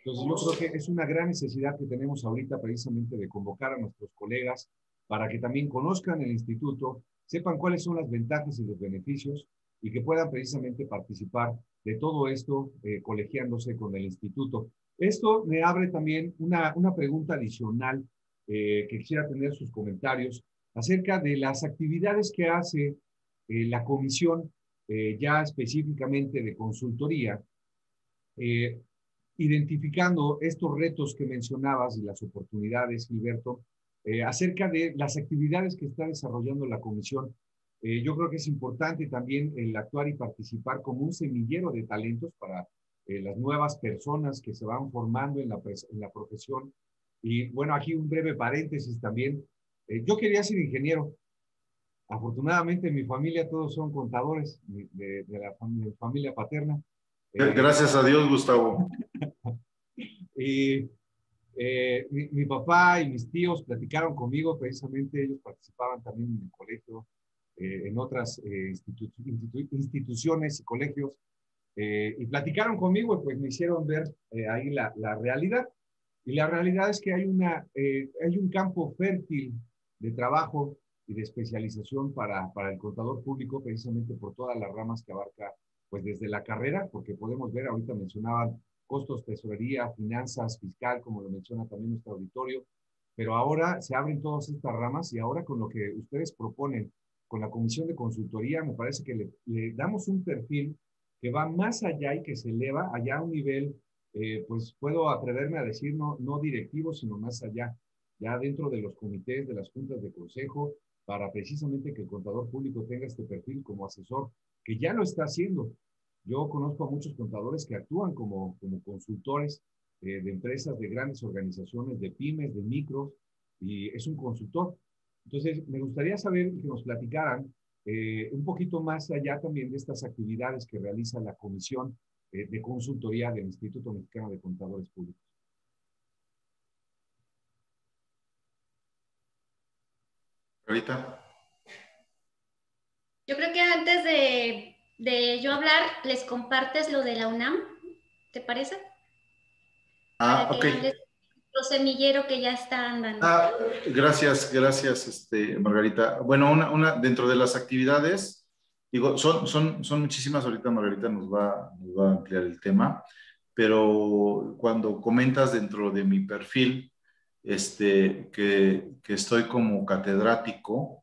Entonces yo creo que es una gran necesidad que tenemos ahorita precisamente de convocar a nuestros colegas para que también conozcan el instituto, sepan cuáles son las ventajas y los beneficios y que puedan precisamente participar de todo esto eh, colegiándose con el instituto. Esto me abre también una, una pregunta adicional eh, que quisiera tener sus comentarios acerca de las actividades que hace eh, la comisión ya específicamente de consultoría, identificando estos retos que mencionabas y las oportunidades, Gilberto, eh, acerca de las actividades que está desarrollando la comisión. Eh, yo creo que es importante también el actuar y participar como un semillero de talentos para eh, las nuevas personas que se van formando en la profesión. Y bueno, aquí un breve paréntesis también. Yo quería ser ingeniero. Afortunadamente en mi familia todos son contadores de, de la familia, familia paterna. Gracias a Dios, Gustavo. <laughs> y eh, mi, papá y mis tíos platicaron conmigo, precisamente ellos participaban también en el colegio, eh, en otras eh, instituciones y colegios, y platicaron conmigo y pues me hicieron ver ahí la, la, realidad. Y la realidad es que hay, una, hay un campo fértil de trabajo y de especialización para, para el contador público, precisamente por todas las ramas que abarca, pues desde la carrera, porque podemos ver, ahorita mencionaban costos, tesorería, finanzas, fiscal, como lo menciona también nuestro auditorio. Pero ahora se abren todas estas ramas y ahora con lo que ustedes proponen con la comisión de consultoría, me parece que le, damos un perfil que va más allá y que se eleva allá a un nivel, eh, pues puedo atreverme a decir, no, no directivo, sino más allá, ya dentro de los comités, de las juntas de consejo, para precisamente que el contador público tenga este perfil como asesor, que ya lo está haciendo. Yo conozco a muchos contadores que actúan como, como consultores eh, de empresas, de grandes organizaciones, de pymes, de micros, y es un consultor. Entonces, me gustaría saber que nos platicaran eh, un poquito más allá también de estas actividades que realiza la Comisión eh, de Consultoría del Instituto Mexicano de Contadores Públicos. Ahorita. Yo creo que antes de de yo hablar, les compartes lo de la UNAM, ¿te parece? Ah, ok. Lo semillero que ya está andando. Ah, gracias, gracias, este, Margarita. Bueno, una, una, dentro de las actividades, digo, son, son, son muchísimas, ahorita Margarita nos va, nos va a ampliar el tema, pero cuando comentas dentro de mi perfil este, que, estoy como catedrático,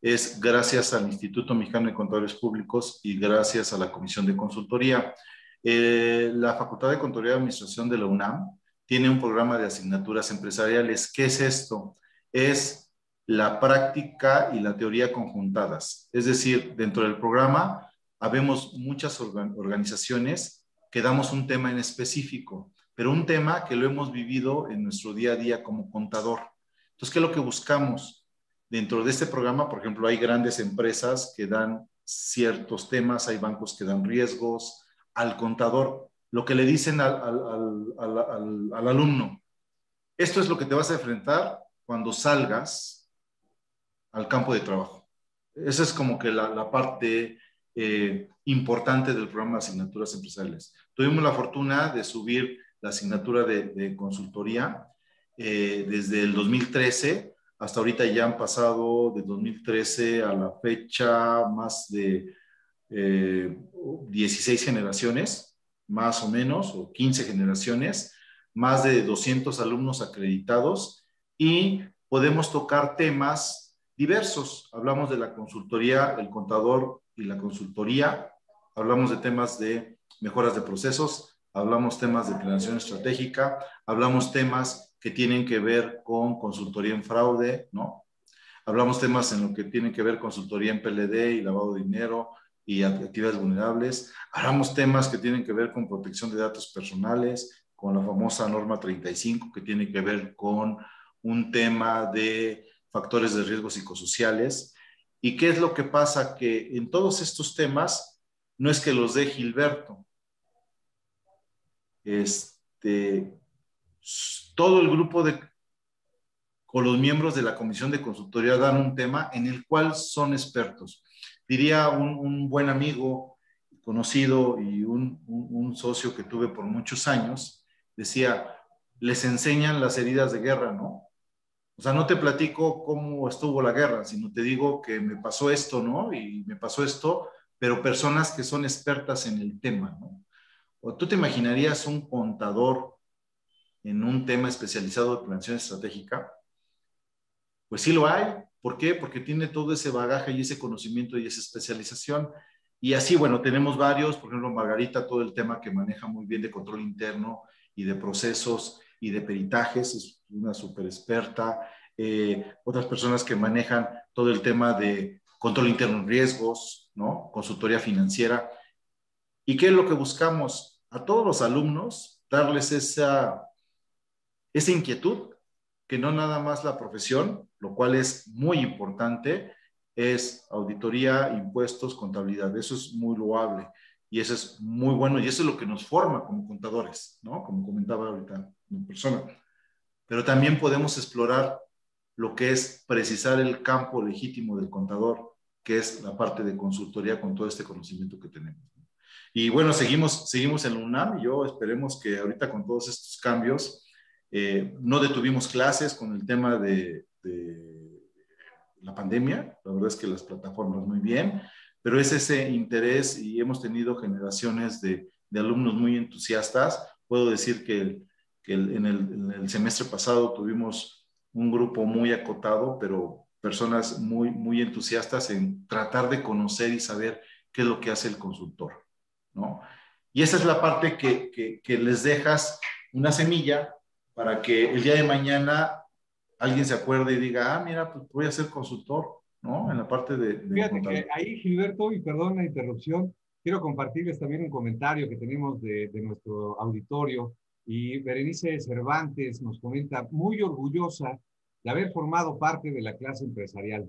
es gracias al Instituto Mexicano de Contadores Públicos y gracias a la Comisión de Consultoría. Eh, la Facultad de Contaduría y Administración de la UNAM tiene un programa de asignaturas empresariales. ¿Qué es esto? Es la práctica y la teoría conjuntadas. Es decir, dentro del programa habemos muchas organizaciones que damos un tema en específico, pero un tema que lo hemos vivido en nuestro día a día como contador. Entonces, ¿qué es lo que buscamos? Dentro de este programa, por ejemplo, hay grandes empresas que dan ciertos temas, hay bancos que dan riesgos, al contador, lo que le dicen al, alumno. Esto es lo que te vas a enfrentar cuando salgas al campo de trabajo. Esa es como que la, parte eh, importante del programa de asignaturas empresariales. Tuvimos la fortuna de subir la asignatura de, consultoría eh, desde el 2013 hasta ahorita ya han pasado de 2013 a la fecha más de 16 eh, generaciones, más o menos, o 15 generaciones, más de 200 alumnos acreditados y podemos tocar temas diversos. Hablamos de la consultoría, el contador y la consultoría, hablamos de temas de mejoras de procesos, hablamos temas de planeación estratégica, hablamos temas que tienen que ver con consultoría en fraude, ¿no? Hablamos temas en lo que tienen que ver consultoría en PLD y lavado de dinero, y actividades vulnerables. Hablamos temas que tienen que ver con protección de datos personales, con la famosa norma 35, que tiene que ver con un tema de factores de riesgo psicosociales. ¿Y qué es lo que pasa? Que en todos estos temas no es que los dé Gilberto. Este, todo el grupo de con los miembros de la comisión de consultoría dan un tema en el cual son expertos diría un, buen amigo, conocido y un, socio que tuve por muchos años, decía, les enseñan las heridas de guerra, ¿no? O sea, no te platico cómo estuvo la guerra, sino te digo que me pasó esto, ¿no? Y me pasó esto, pero personas que son expertas en el tema, ¿no? ¿O tú te imaginarías un contador en un tema especializado de planeación estratégica? Pues sí lo hay, ¿Por qué? Porque tiene todo ese bagaje y ese conocimiento y esa especialización. Y así, bueno, tenemos varios, por ejemplo, Margarita, todo el tema que maneja muy bien de control interno y de procesos y de peritajes, es una súper experta. Eh, otras personas que manejan todo el tema de control interno en riesgos, ¿no? Consultoría financiera. ¿Y qué es lo que buscamos? A todos los alumnos, darles esa, esa inquietud que no nada más la profesión, lo cual es muy importante, es auditoría, impuestos, contabilidad. Eso es muy loable y eso es muy bueno y eso es lo que nos forma como contadores, ¿no? Como comentaba ahorita mi persona. Pero también podemos explorar lo que es precisar el campo legítimo del contador, que es la parte de consultoría con todo este conocimiento que tenemos. Y bueno, seguimos, seguimos en la UNAM y yo esperemos que ahorita con todos estos cambios eh, no detuvimos clases con el tema de, la pandemia, la verdad es que las plataformas muy bien, pero es ese interés y hemos tenido generaciones de, alumnos muy entusiastas. Puedo decir que, en, el, semestre pasado tuvimos un grupo muy acotado, pero personas muy, muy entusiastas en tratar de conocer y saber qué es lo que hace el consultor, ¿no? Y esa es la parte que, que les dejas una semilla para que el día de mañana alguien se acuerde y diga, ah, mira, pues voy a ser consultor, ¿no? En la parte de... Fíjate que ahí, Gilberto, y perdón la interrupción, quiero compartirles también un comentario que tenemos de, de nuestro auditorio y Berenice Cervantes nos comenta, muy orgullosa de haber formado parte de la clase empresarial.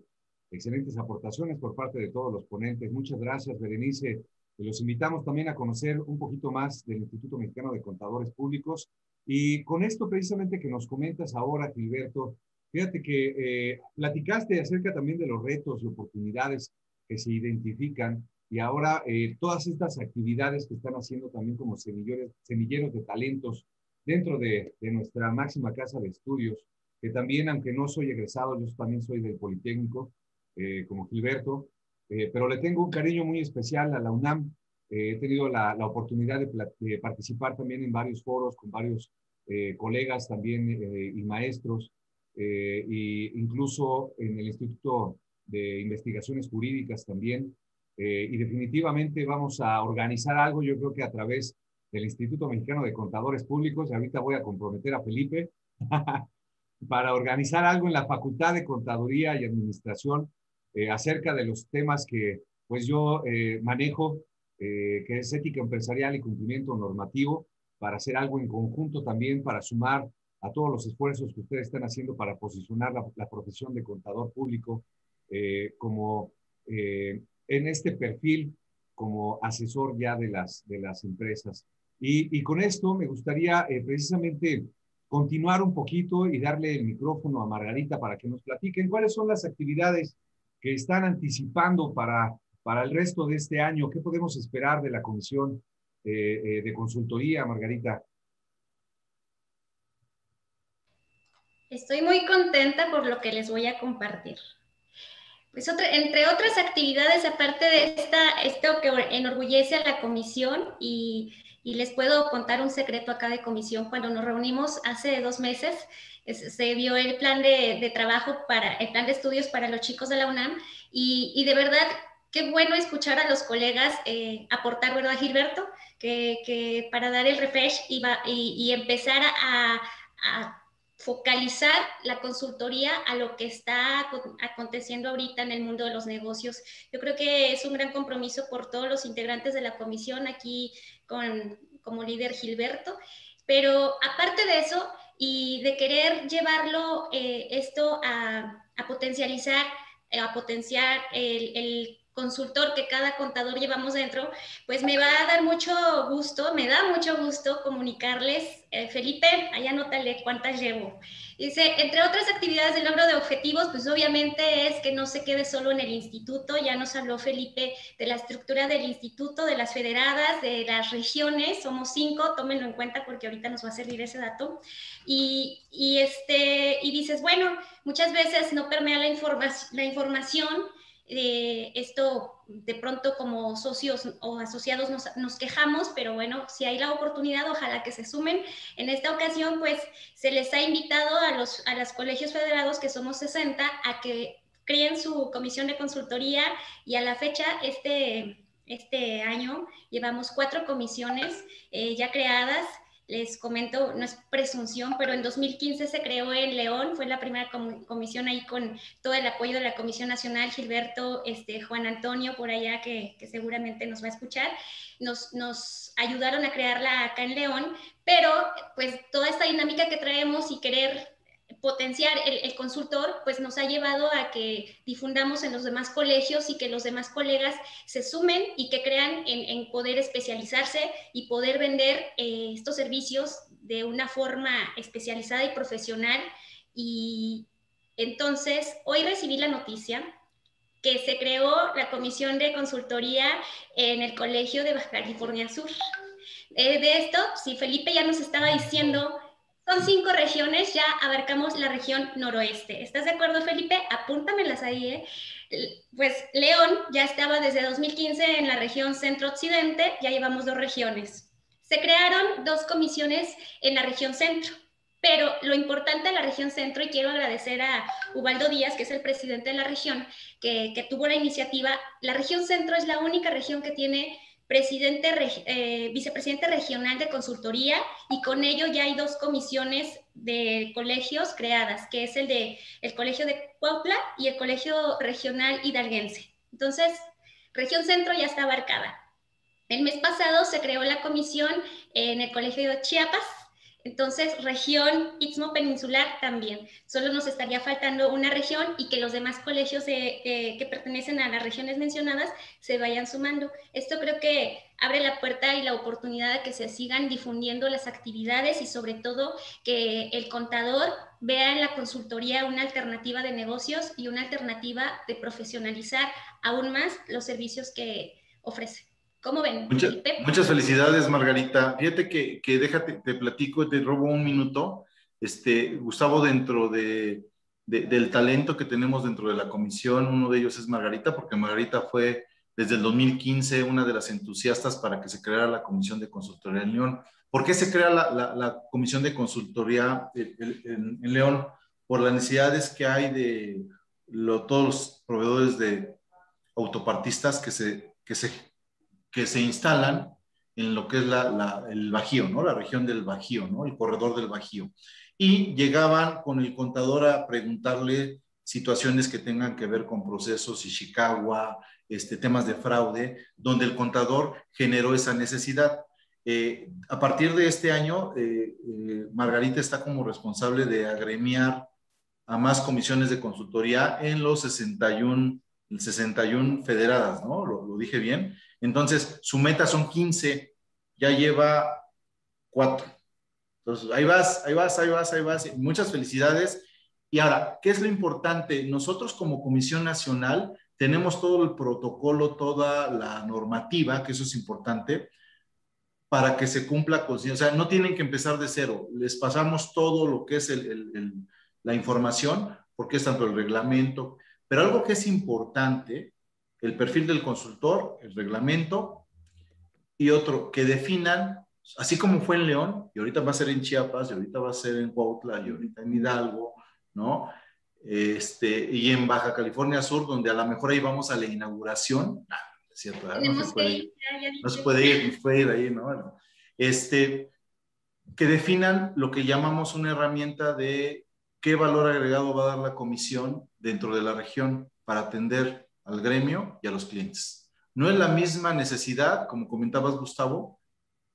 Excelentes aportaciones por parte de todos los ponentes. Muchas gracias, Berenice. Los invitamos también a conocer un poquito más del Instituto Mexicano de Contadores Públicos. Y con esto precisamente que nos comentas ahora, Gilberto, fíjate que eh, platicaste acerca también de los retos y oportunidades que se identifican y ahora eh, todas estas actividades que están haciendo también como semilleros, semilleros de talentos dentro de, de, nuestra máxima casa de estudios, que también, aunque no soy egresado, yo también soy del Politécnico, eh, como Gilberto, pero le tengo un cariño muy especial a la UNAM he tenido la, oportunidad de, participar también en varios foros con varios colegas también y maestros, e incluso en el Instituto de Investigaciones Jurídicas también. y definitivamente vamos a organizar algo, yo creo que a través del Instituto Mexicano de Contadores Públicos, y ahorita voy a comprometer a Felipe, <laughs> para organizar algo en la Facultad de Contaduría y Administración eh, acerca de los temas que pues yo eh, manejo, eh, que es ética empresarial y cumplimiento normativo, para hacer algo en conjunto también, para sumar a todos los esfuerzos que ustedes están haciendo para posicionar la, profesión de contador público como en este perfil como asesor ya de las, de las empresas. Y, con esto me gustaría precisamente continuar un poquito y darle el micrófono a Margarita para que nos platiquen cuáles son las actividades que están anticipando para, para el resto de este año. ¿Qué podemos esperar de la Comisión eh, eh, de Consultoría, Margarita? Estoy muy contenta por lo que les voy a compartir. Pues entre otras actividades, aparte de esta, esto que enorgullece a la comisión y y les puedo contar un secreto acá de comisión. Cuando nos reunimos hace dos meses, se vio el plan de, trabajo para, el plan de estudios para los chicos de la UNAM y, de verdad, qué bueno escuchar a los colegas eh, aportar, ¿verdad, Gilberto? Que, para dar el refresh y, y empezar a, a focalizar la consultoría a lo que está aconteciendo ahorita en el mundo de los negocios. Yo creo que es un gran compromiso por todos los integrantes de la comisión, aquí con, como líder Gilberto, pero aparte de eso y de querer llevarlo eh, esto a, potencializar, eh, a potenciar el consultor que cada contador llevamos dentro, pues me va a dar mucho gusto, me da mucho gusto comunicarles, eh, Felipe, allá anótale cuántas llevo. Dice, entre otras actividades de logro de objetivos, pues obviamente es que no se quede solo en el instituto, ya nos habló Felipe de la estructura del instituto, de las federadas, de las regiones, somos cinco, tómenlo en cuenta porque ahorita nos va a servir ese dato. Y, este, y dices, bueno, muchas veces no permea la, la información eh, esto de pronto como socios o asociados nos, quejamos, pero bueno, si hay la oportunidad, ojalá que se sumen. En esta ocasión, pues se les ha invitado a los a los colegios federados, que somos 60, a que creen su comisión de consultoría y a la fecha, este, este año, llevamos cuatro comisiones eh, ya creadas les comento, no es presunción, pero en 2015 se creó en León, fue la primera comisión ahí con todo el apoyo de la Comisión Nacional, Gilberto, este, Juan Antonio por allá, que, que seguramente nos va a escuchar, nos, nos ayudaron a crearla acá en León, pero pues toda esta dinámica que traemos y querer potenciar el, consultor, pues nos ha llevado a que difundamos en los demás colegios y que los demás colegas se sumen y que crean en, poder especializarse y poder vender eh, estos servicios de una forma especializada y profesional. Y entonces, hoy recibí la noticia que se creó la comisión de consultoría en el Colegio de Baja California Sur. Eh, de esto, si Felipe ya nos estaba diciendo son cinco regiones, ya abarcamos la región noroeste. ¿Estás de acuerdo, Felipe? Apúntamelas ahí, ¿eh? Pues León ya estaba desde 2015 en la región centro-occidente, ya llevamos dos regiones. Se crearon dos comisiones en la región centro, pero lo importante de la región centro, y quiero agradecer a Ubaldo Díaz, que es el presidente de la región, que, que tuvo la iniciativa, la región centro es la única región que tiene presidente, eh, vicepresidente regional de consultoría y con ello ya hay dos comisiones de colegios creadas, que es el de el Colegio de Cuautla y el Colegio Regional Hidalguense. Entonces, región centro ya está abarcada. El mes pasado se creó la comisión en el Colegio de Chiapas, entonces, región Istmo Peninsular también. Solo nos estaría faltando una región y que los demás colegios que pertenecen a las regiones mencionadas se vayan sumando. Esto creo que abre la puerta y la oportunidad de que se sigan difundiendo las actividades y sobre todo que el contador vea en la consultoría una alternativa de negocios y una alternativa de profesionalizar aún más los servicios que ofrece. ¿Cómo ven? muchas felicidades, Margarita. Fíjate que, que, déjate, te platico, te robo un minuto. Este, Gustavo, dentro de, del talento que tenemos dentro de la comisión, uno de ellos es Margarita, porque Margarita fue desde el 2015 una de las entusiastas para que se creara la Comisión de Consultoría en León. ¿Por qué se crea la, Comisión de Consultoría en, León? Por las necesidades que hay de todos los proveedores de autopartistas que se, que se, que se instalan en lo que es el Bajío, ¿no? La región del Bajío, ¿no? El corredor del Bajío. Y llegaban con el contador a preguntarle situaciones que tengan que ver con procesos Ishikawa, este, temas de fraude, donde el contador generó esa necesidad. Eh, a partir de este año, eh, eh, Margarita está como responsable de agremiar a más comisiones de consultoría en los 61, 61 federadas, ¿no? Lo dije bien. Entonces, su meta son 15, ya lleva 4. Entonces, ahí vas, ahí vas, ahí vas, ahí vas. Muchas felicidades. Y ahora, ¿qué es lo importante? Nosotros como Comisión Nacional tenemos todo el protocolo, toda la normativa, que eso es importante, para que se cumpla con... O sea, no tienen que empezar de cero, les pasamos todo lo que es la información, porque es tanto el reglamento, pero algo que es importante, el perfil del consultor, el reglamento, y otro, que definan, así como fue en León, y ahorita va a ser en Chiapas, y ahorita va a ser en Cuautla, y ahorita en Hidalgo, ¿no? este, y en Baja California Sur, donde a lo mejor ahí vamos a la inauguración. Es cierto, no se puede ir, no se puede ir, puede ir ahí, ¿no? este, que definan lo que llamamos una herramienta de qué valor agregado va a dar la comisión dentro de la región para atender al gremio y a los clientes. No es la misma necesidad, como comentabas, Gustavo,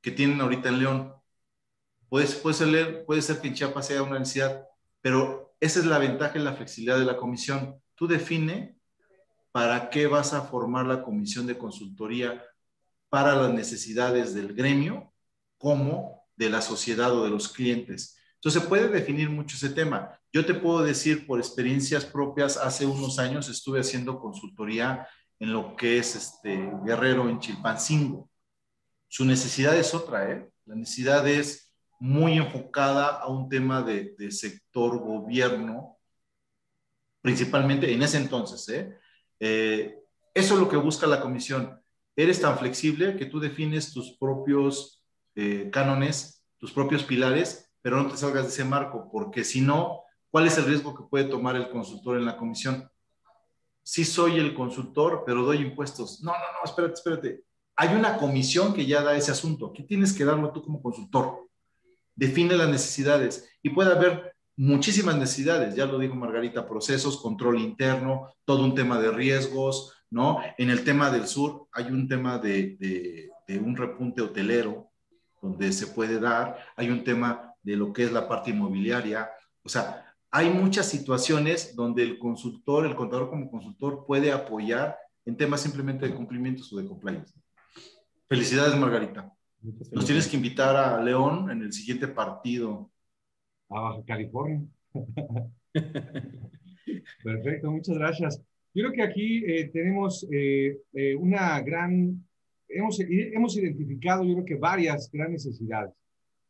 que tienen ahorita en León. Puede, puede, ser, puede ser que en Chiapas sea una necesidad, pero esa es la ventaja y la flexibilidad de la comisión. Tú define para qué vas a formar la comisión de consultoría para las necesidades del gremio como de la sociedad o de los clientes. Entonces se puede definir mucho ese tema. Yo te puedo decir por experiencias propias, hace unos años estuve haciendo consultoría en lo que es este Guerrero en Chilpancingo. Su necesidad es otra, ¿eh? La necesidad es muy enfocada a un tema de, sector gobierno, principalmente en ese entonces. ¿eh? ¿eh? eso es lo que busca la comisión. Eres tan flexible que tú defines tus propios eh, cánones, tus propios pilares, pero no te salgas de ese marco, porque si no, ¿cuál es el riesgo que puede tomar el consultor en la comisión? Sí soy el consultor, pero doy impuestos. No, no, no, espérate, espérate. Hay una comisión que ya da ese asunto. ¿Qué tienes que darlo tú como consultor? define las necesidades y puede haber muchísimas necesidades, ya lo dijo Margarita, procesos, control interno, todo un tema de riesgos, ¿no? En el tema del sur hay un tema de, un repunte hotelero donde se puede dar, hay un tema de lo que es la parte inmobiliaria, o sea, hay muchas situaciones donde el consultor, el contador como consultor puede apoyar en temas simplemente de cumplimientos o de compliance. Felicidades, Margarita. Nos tienes que invitar a León en el siguiente partido. A Baja California. <laughs> Perfecto, muchas gracias. Yo creo que aquí eh, tenemos eh, eh, una gran, hemos, hemos identificado yo creo que varias grandes necesidades,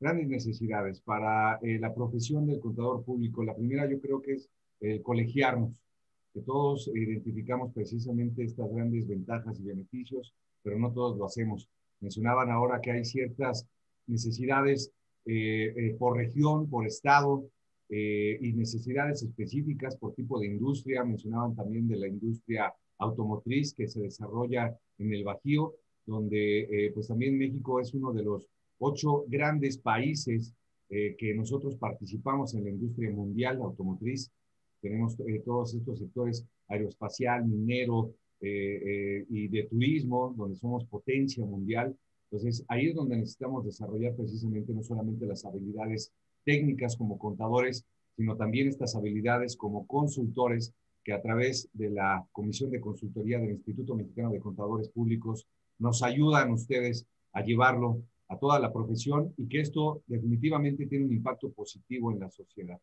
grandes necesidades para la profesión del contador público. La primera yo creo que es colegiarnos, que todos identificamos precisamente estas grandes ventajas y beneficios, pero no todos lo hacemos. Mencionaban ahora que hay ciertas necesidades eh, eh, por región, por estado, eh, y necesidades específicas por tipo de industria. Mencionaban también de la industria automotriz que se desarrolla en el Bajío, donde pues también México es uno de los ocho grandes países que nosotros participamos en la industria mundial automotriz. Tenemos todos estos sectores aeroespacial, minero, eh, eh, y de turismo, donde somos potencia mundial. Entonces, ahí es donde necesitamos desarrollar precisamente no solamente las habilidades técnicas como contadores, sino también estas habilidades como consultores que a través de la Comisión de Consultoría del Instituto Mexicano de Contadores Públicos nos ayudan ustedes a llevarlo a toda la profesión y que esto definitivamente tiene un impacto positivo en la sociedad.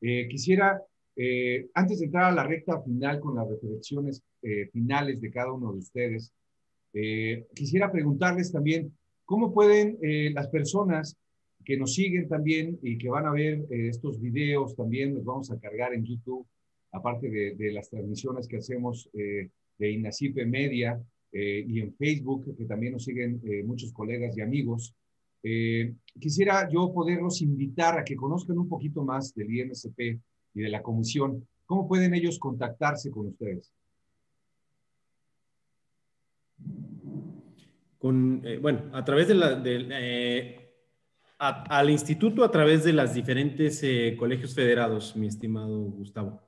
Eh, quisiera eh, antes de entrar a la recta final con las reflexiones eh, finales de cada uno de ustedes, quisiera preguntarles también cómo pueden las personas que nos siguen también y que van a ver estos videos también, los vamos a cargar en YouTube, aparte de, las transmisiones que hacemos de INACIPE Media, eh, y en Facebook, que también nos siguen eh, muchos colegas y amigos. Eh, quisiera yo poderlos invitar a que conozcan un poquito más del IMSP y de la comisión. ¿Cómo pueden ellos contactarse con ustedes? Con, bueno, a través de la, al instituto a través de las diferentes colegios federados, mi estimado Gustavo.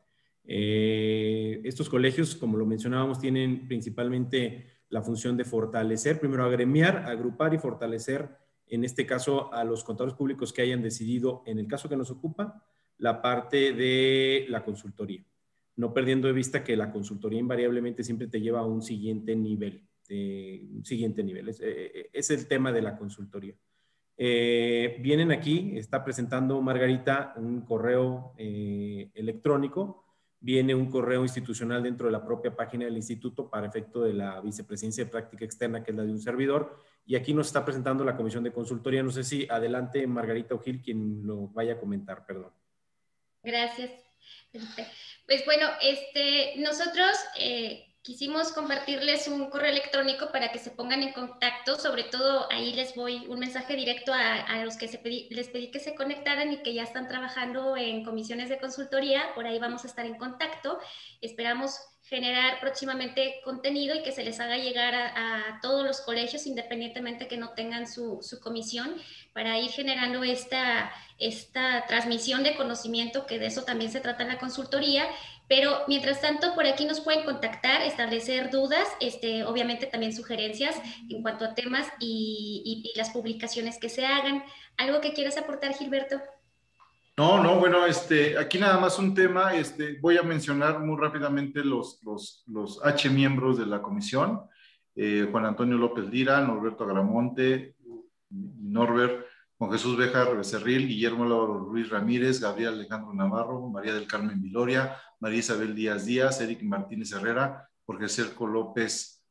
estos colegios, como lo mencionábamos, tienen principalmente la función de fortalecer, primero agremiar, agrupar y fortalecer, en este caso, a los contadores públicos que hayan decidido, en el caso que nos ocupa, la parte de la consultoría. No perdiendo de vista que la consultoría invariablemente siempre te lleva a un siguiente nivel. un siguiente nivel. Es, eh, es, el tema de la consultoría. Eh, vienen aquí, está presentando Margarita un correo eh, electrónico viene un correo institucional dentro de la propia página del instituto para efecto de la vicepresidencia de práctica externa, que es la de un servidor. Y aquí nos está presentando la comisión de consultoría. No sé si adelante Margarita Ojil quien lo vaya a comentar, perdón. Gracias. Pues bueno, este, nosotros eh, quisimos compartirles un correo electrónico para que se pongan en contacto. Sobre todo ahí les voy un mensaje directo a, los que les pedí que se conectaran y que ya están trabajando en comisiones de consultoría. Por ahí vamos a estar en contacto. Esperamos generar próximamente contenido y que se les haga llegar a, todos los colegios, independientemente que no tengan su, su, comisión, para ir generando esta, esta transmisión de conocimiento, que de eso también se trata en la consultoría, pero mientras tanto, por aquí nos pueden contactar, establecer dudas, este, obviamente también sugerencias en cuanto a temas y, las publicaciones que se hagan. ¿Algo que quieras aportar, Gilberto? No, no, bueno, este, aquí nada más un tema, este, voy a mencionar muy rápidamente los, H miembros de la comisión, eh, Juan Antonio López Lira, Norberto Agramonte, Norbert, Juan Jesús Bejar Becerril, Guillermo Luis Ramírez, Gabriel Alejandro Navarro, María del Carmen Viloria, María Isabel Díaz Díaz, Eric Martínez Herrera, Jorge Cerco López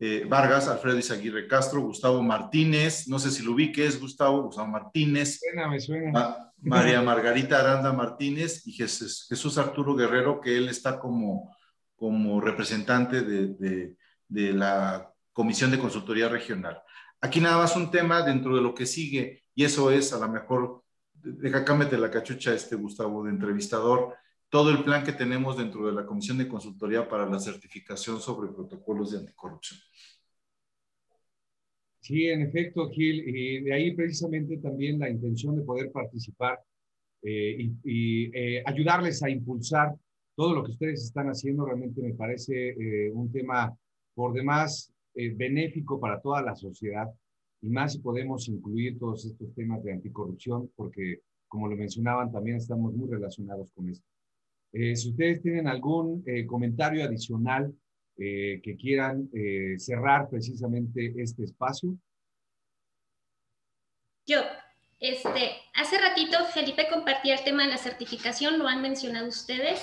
eh, Vargas, Alfredo Izaguirre Castro, Gustavo Martínez, no sé si lo ubiques, Gustavo, Gustavo Martínez. Suena, me suena. María Margarita Aranda Martínez y Jesús, Arturo Guerrero, que él está como, como representante de, de la Comisión de Consultoría Regional. Aquí nada más un tema dentro de lo que sigue, y eso es a lo mejor, deja cámete la cachucha este Gustavo de entrevistador, todo el plan que tenemos dentro de la Comisión de Consultoría para la certificación sobre protocolos de anticorrupción. Sí, en efecto, Gil, y de ahí precisamente también la intención de poder participar eh, y, eh, ayudarles a impulsar todo lo que ustedes están haciendo. Realmente me parece eh, un tema por demás benéfico para toda la sociedad y más si podemos incluir todos estos temas de anticorrupción, porque como lo mencionaban, también estamos muy relacionados con esto. Eh, si ustedes tienen algún eh, comentario adicional eh, que quieran cerrar precisamente este espacio. Yo, este, hace ratito Felipe compartía el tema de la certificación, lo han mencionado ustedes.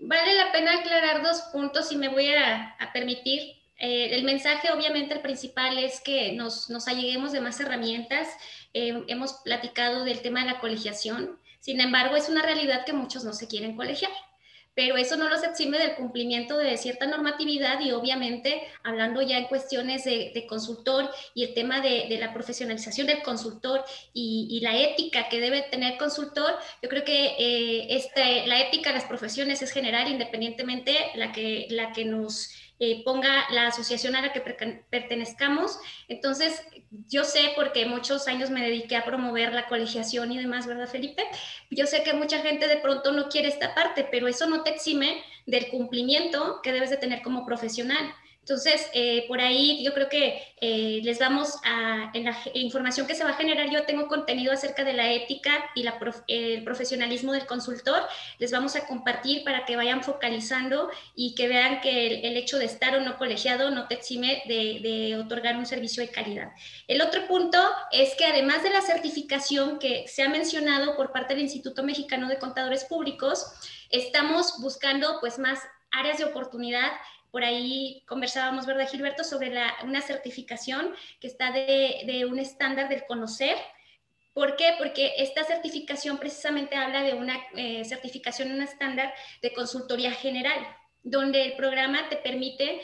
Vale la pena aclarar dos puntos y me voy a, permitir. el mensaje, obviamente, el principal es que nos, nos alleguemos de más herramientas. hemos platicado del tema de la colegiación. Sin embargo, es una realidad que muchos no se quieren colegiar pero eso no los exime del cumplimiento de cierta normatividad y obviamente hablando ya en cuestiones de, consultor y el tema de, la profesionalización del consultor y, la ética que debe tener consultor, yo creo que eh, este, la ética de las profesiones es general independientemente la que, la que nos eh, ponga la asociación a la que pertenezcamos. Entonces, yo sé, porque muchos años me dediqué a promover la colegiación y demás, ¿verdad, Felipe? Yo sé que mucha gente de pronto no quiere esta parte, pero eso no te exime del cumplimiento que debes de tener como profesional. Entonces, eh, por ahí yo creo que eh, les vamos a, en la información que se va a generar, yo tengo contenido acerca de la ética y la el profesionalismo del consultor, les vamos a compartir para que vayan focalizando y que vean que el, hecho de estar o no colegiado no te exime de, de, otorgar un servicio de calidad. El otro punto es que además de la certificación que se ha mencionado por parte del Instituto Mexicano de Contadores Públicos, estamos buscando pues más áreas de oportunidad por ahí conversábamos, ¿verdad, Gilberto?, sobre una certificación que está de, un estándar del conocer. ¿Por qué? Porque esta certificación precisamente habla de una eh, certificación, un estándar de consultoría general donde el programa te permite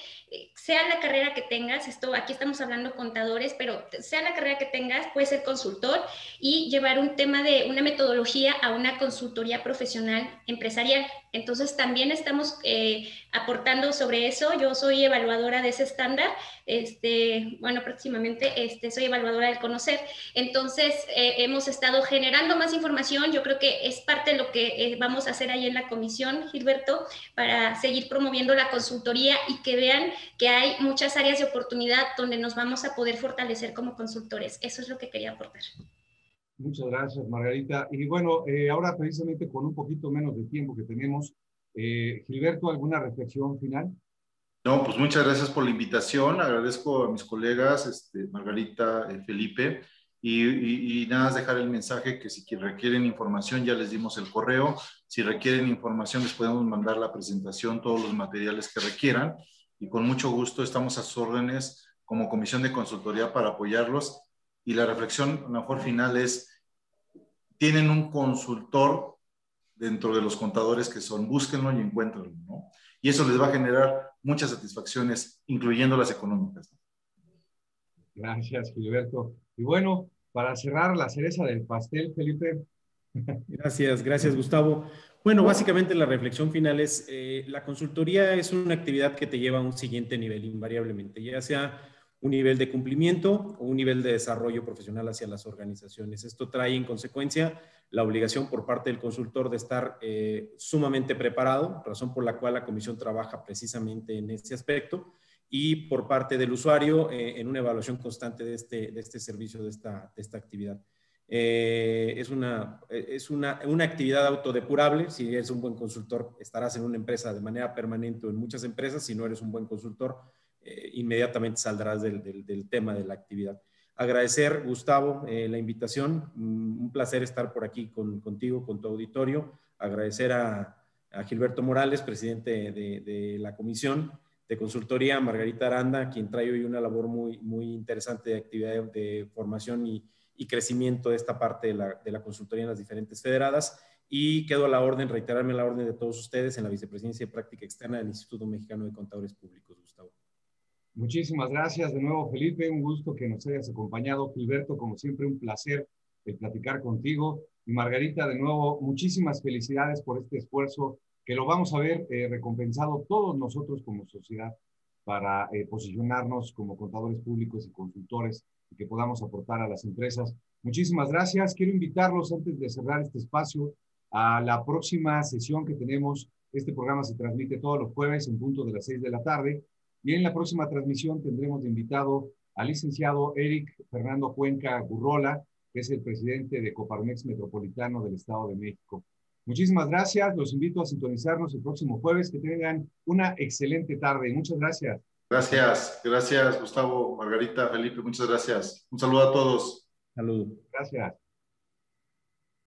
sea la carrera que tengas, esto aquí estamos hablando contadores, pero sea la carrera que tengas, puedes ser consultor y llevar un tema de una metodología a una consultoría profesional empresarial. Entonces también estamos eh, aportando sobre eso. Yo soy evaluadora de ese estándar. Este, bueno, próximamente este, soy evaluadora del conocer. Entonces eh, hemos estado generando más información. Yo creo que es parte de lo que vamos a hacer ahí en la comisión, Gilberto, para seguir promoviendo la consultoría y que vean que hay muchas áreas de oportunidad donde nos vamos a poder fortalecer como consultores. Eso es lo que quería aportar. Muchas gracias, Margarita. Y bueno, eh, ahora precisamente con un poquito menos de tiempo que tenemos, eh, Gilberto, ¿alguna reflexión final? No, pues muchas gracias por la invitación. Agradezco a mis colegas, este, Margarita, eh, Felipe. Y, y, nada más dejar el mensaje que si requieren información ya les dimos el correo. Si requieren información les podemos mandar la presentación, todos los materiales que requieran. Y con mucho gusto estamos a sus órdenes como comisión de consultoría para apoyarlos. Y la reflexión, a lo mejor final es, tienen un consultor dentro de los contadores que son, búsquenlo y encuéntrenlo, ¿no? Y eso les va a generar muchas satisfacciones, incluyendo las económicas. Gracias, Gilberto. Y bueno, para cerrar la cereza del pastel, Felipe. Gracias, gracias, Gustavo. Bueno, básicamente la reflexión final es, eh, la consultoría es una actividad que te lleva a un siguiente nivel, invariablemente, ya sea un nivel de cumplimiento o un nivel de desarrollo profesional hacia las organizaciones. Esto trae en consecuencia la obligación por parte del consultor de estar eh, sumamente preparado, razón por la cual la comisión trabaja precisamente en este aspecto y por parte del usuario eh, en una evaluación constante de este, de este servicio, de esta, de esta actividad. Eh, es una, es una, una, actividad autodepurable. Si eres un buen consultor, estarás en una empresa de manera permanente o en muchas empresas. Si no eres un buen consultor, eh, inmediatamente saldrás del, del, tema de la actividad. Agradecer, Gustavo, la invitación. Mm, un placer estar por aquí con, contigo, con tu auditorio. Agradecer a, Gilberto Morales, presidente de, de la comisión de consultoría, Margarita Aranda, quien trae hoy una labor muy, muy interesante de actividad de, formación y, y, crecimiento de esta parte de la, de la, consultoría en las diferentes federadas. Y quedo a la orden, reiterarme la orden de todos ustedes en la Vicepresidencia de Práctica Externa del Instituto Mexicano de Contadores Públicos, Gustavo. Muchísimas gracias de nuevo, Felipe. Un gusto que nos hayas acompañado. Gilberto, como siempre, un placer de platicar contigo. Y Margarita, de nuevo, muchísimas felicidades por este esfuerzo que lo vamos a ver eh, recompensado todos nosotros como sociedad para eh, posicionarnos como contadores públicos y consultores y que podamos aportar a las empresas. Muchísimas gracias. Quiero invitarlos antes de cerrar este espacio a la próxima sesión que tenemos. Este programa se transmite todos los jueves en punto de las seis de la tarde y en la próxima transmisión tendremos de invitado al licenciado Eric Fernando Cuenca Gurrola, que es el presidente de Coparmex Metropolitano del Estado de México. Muchísimas gracias. Los invito a sintonizarnos el próximo jueves. Que tengan una excelente tarde. Muchas gracias. Gracias, gracias Gustavo, Margarita, Felipe, muchas gracias. Un saludo a todos. Saludos. Gracias.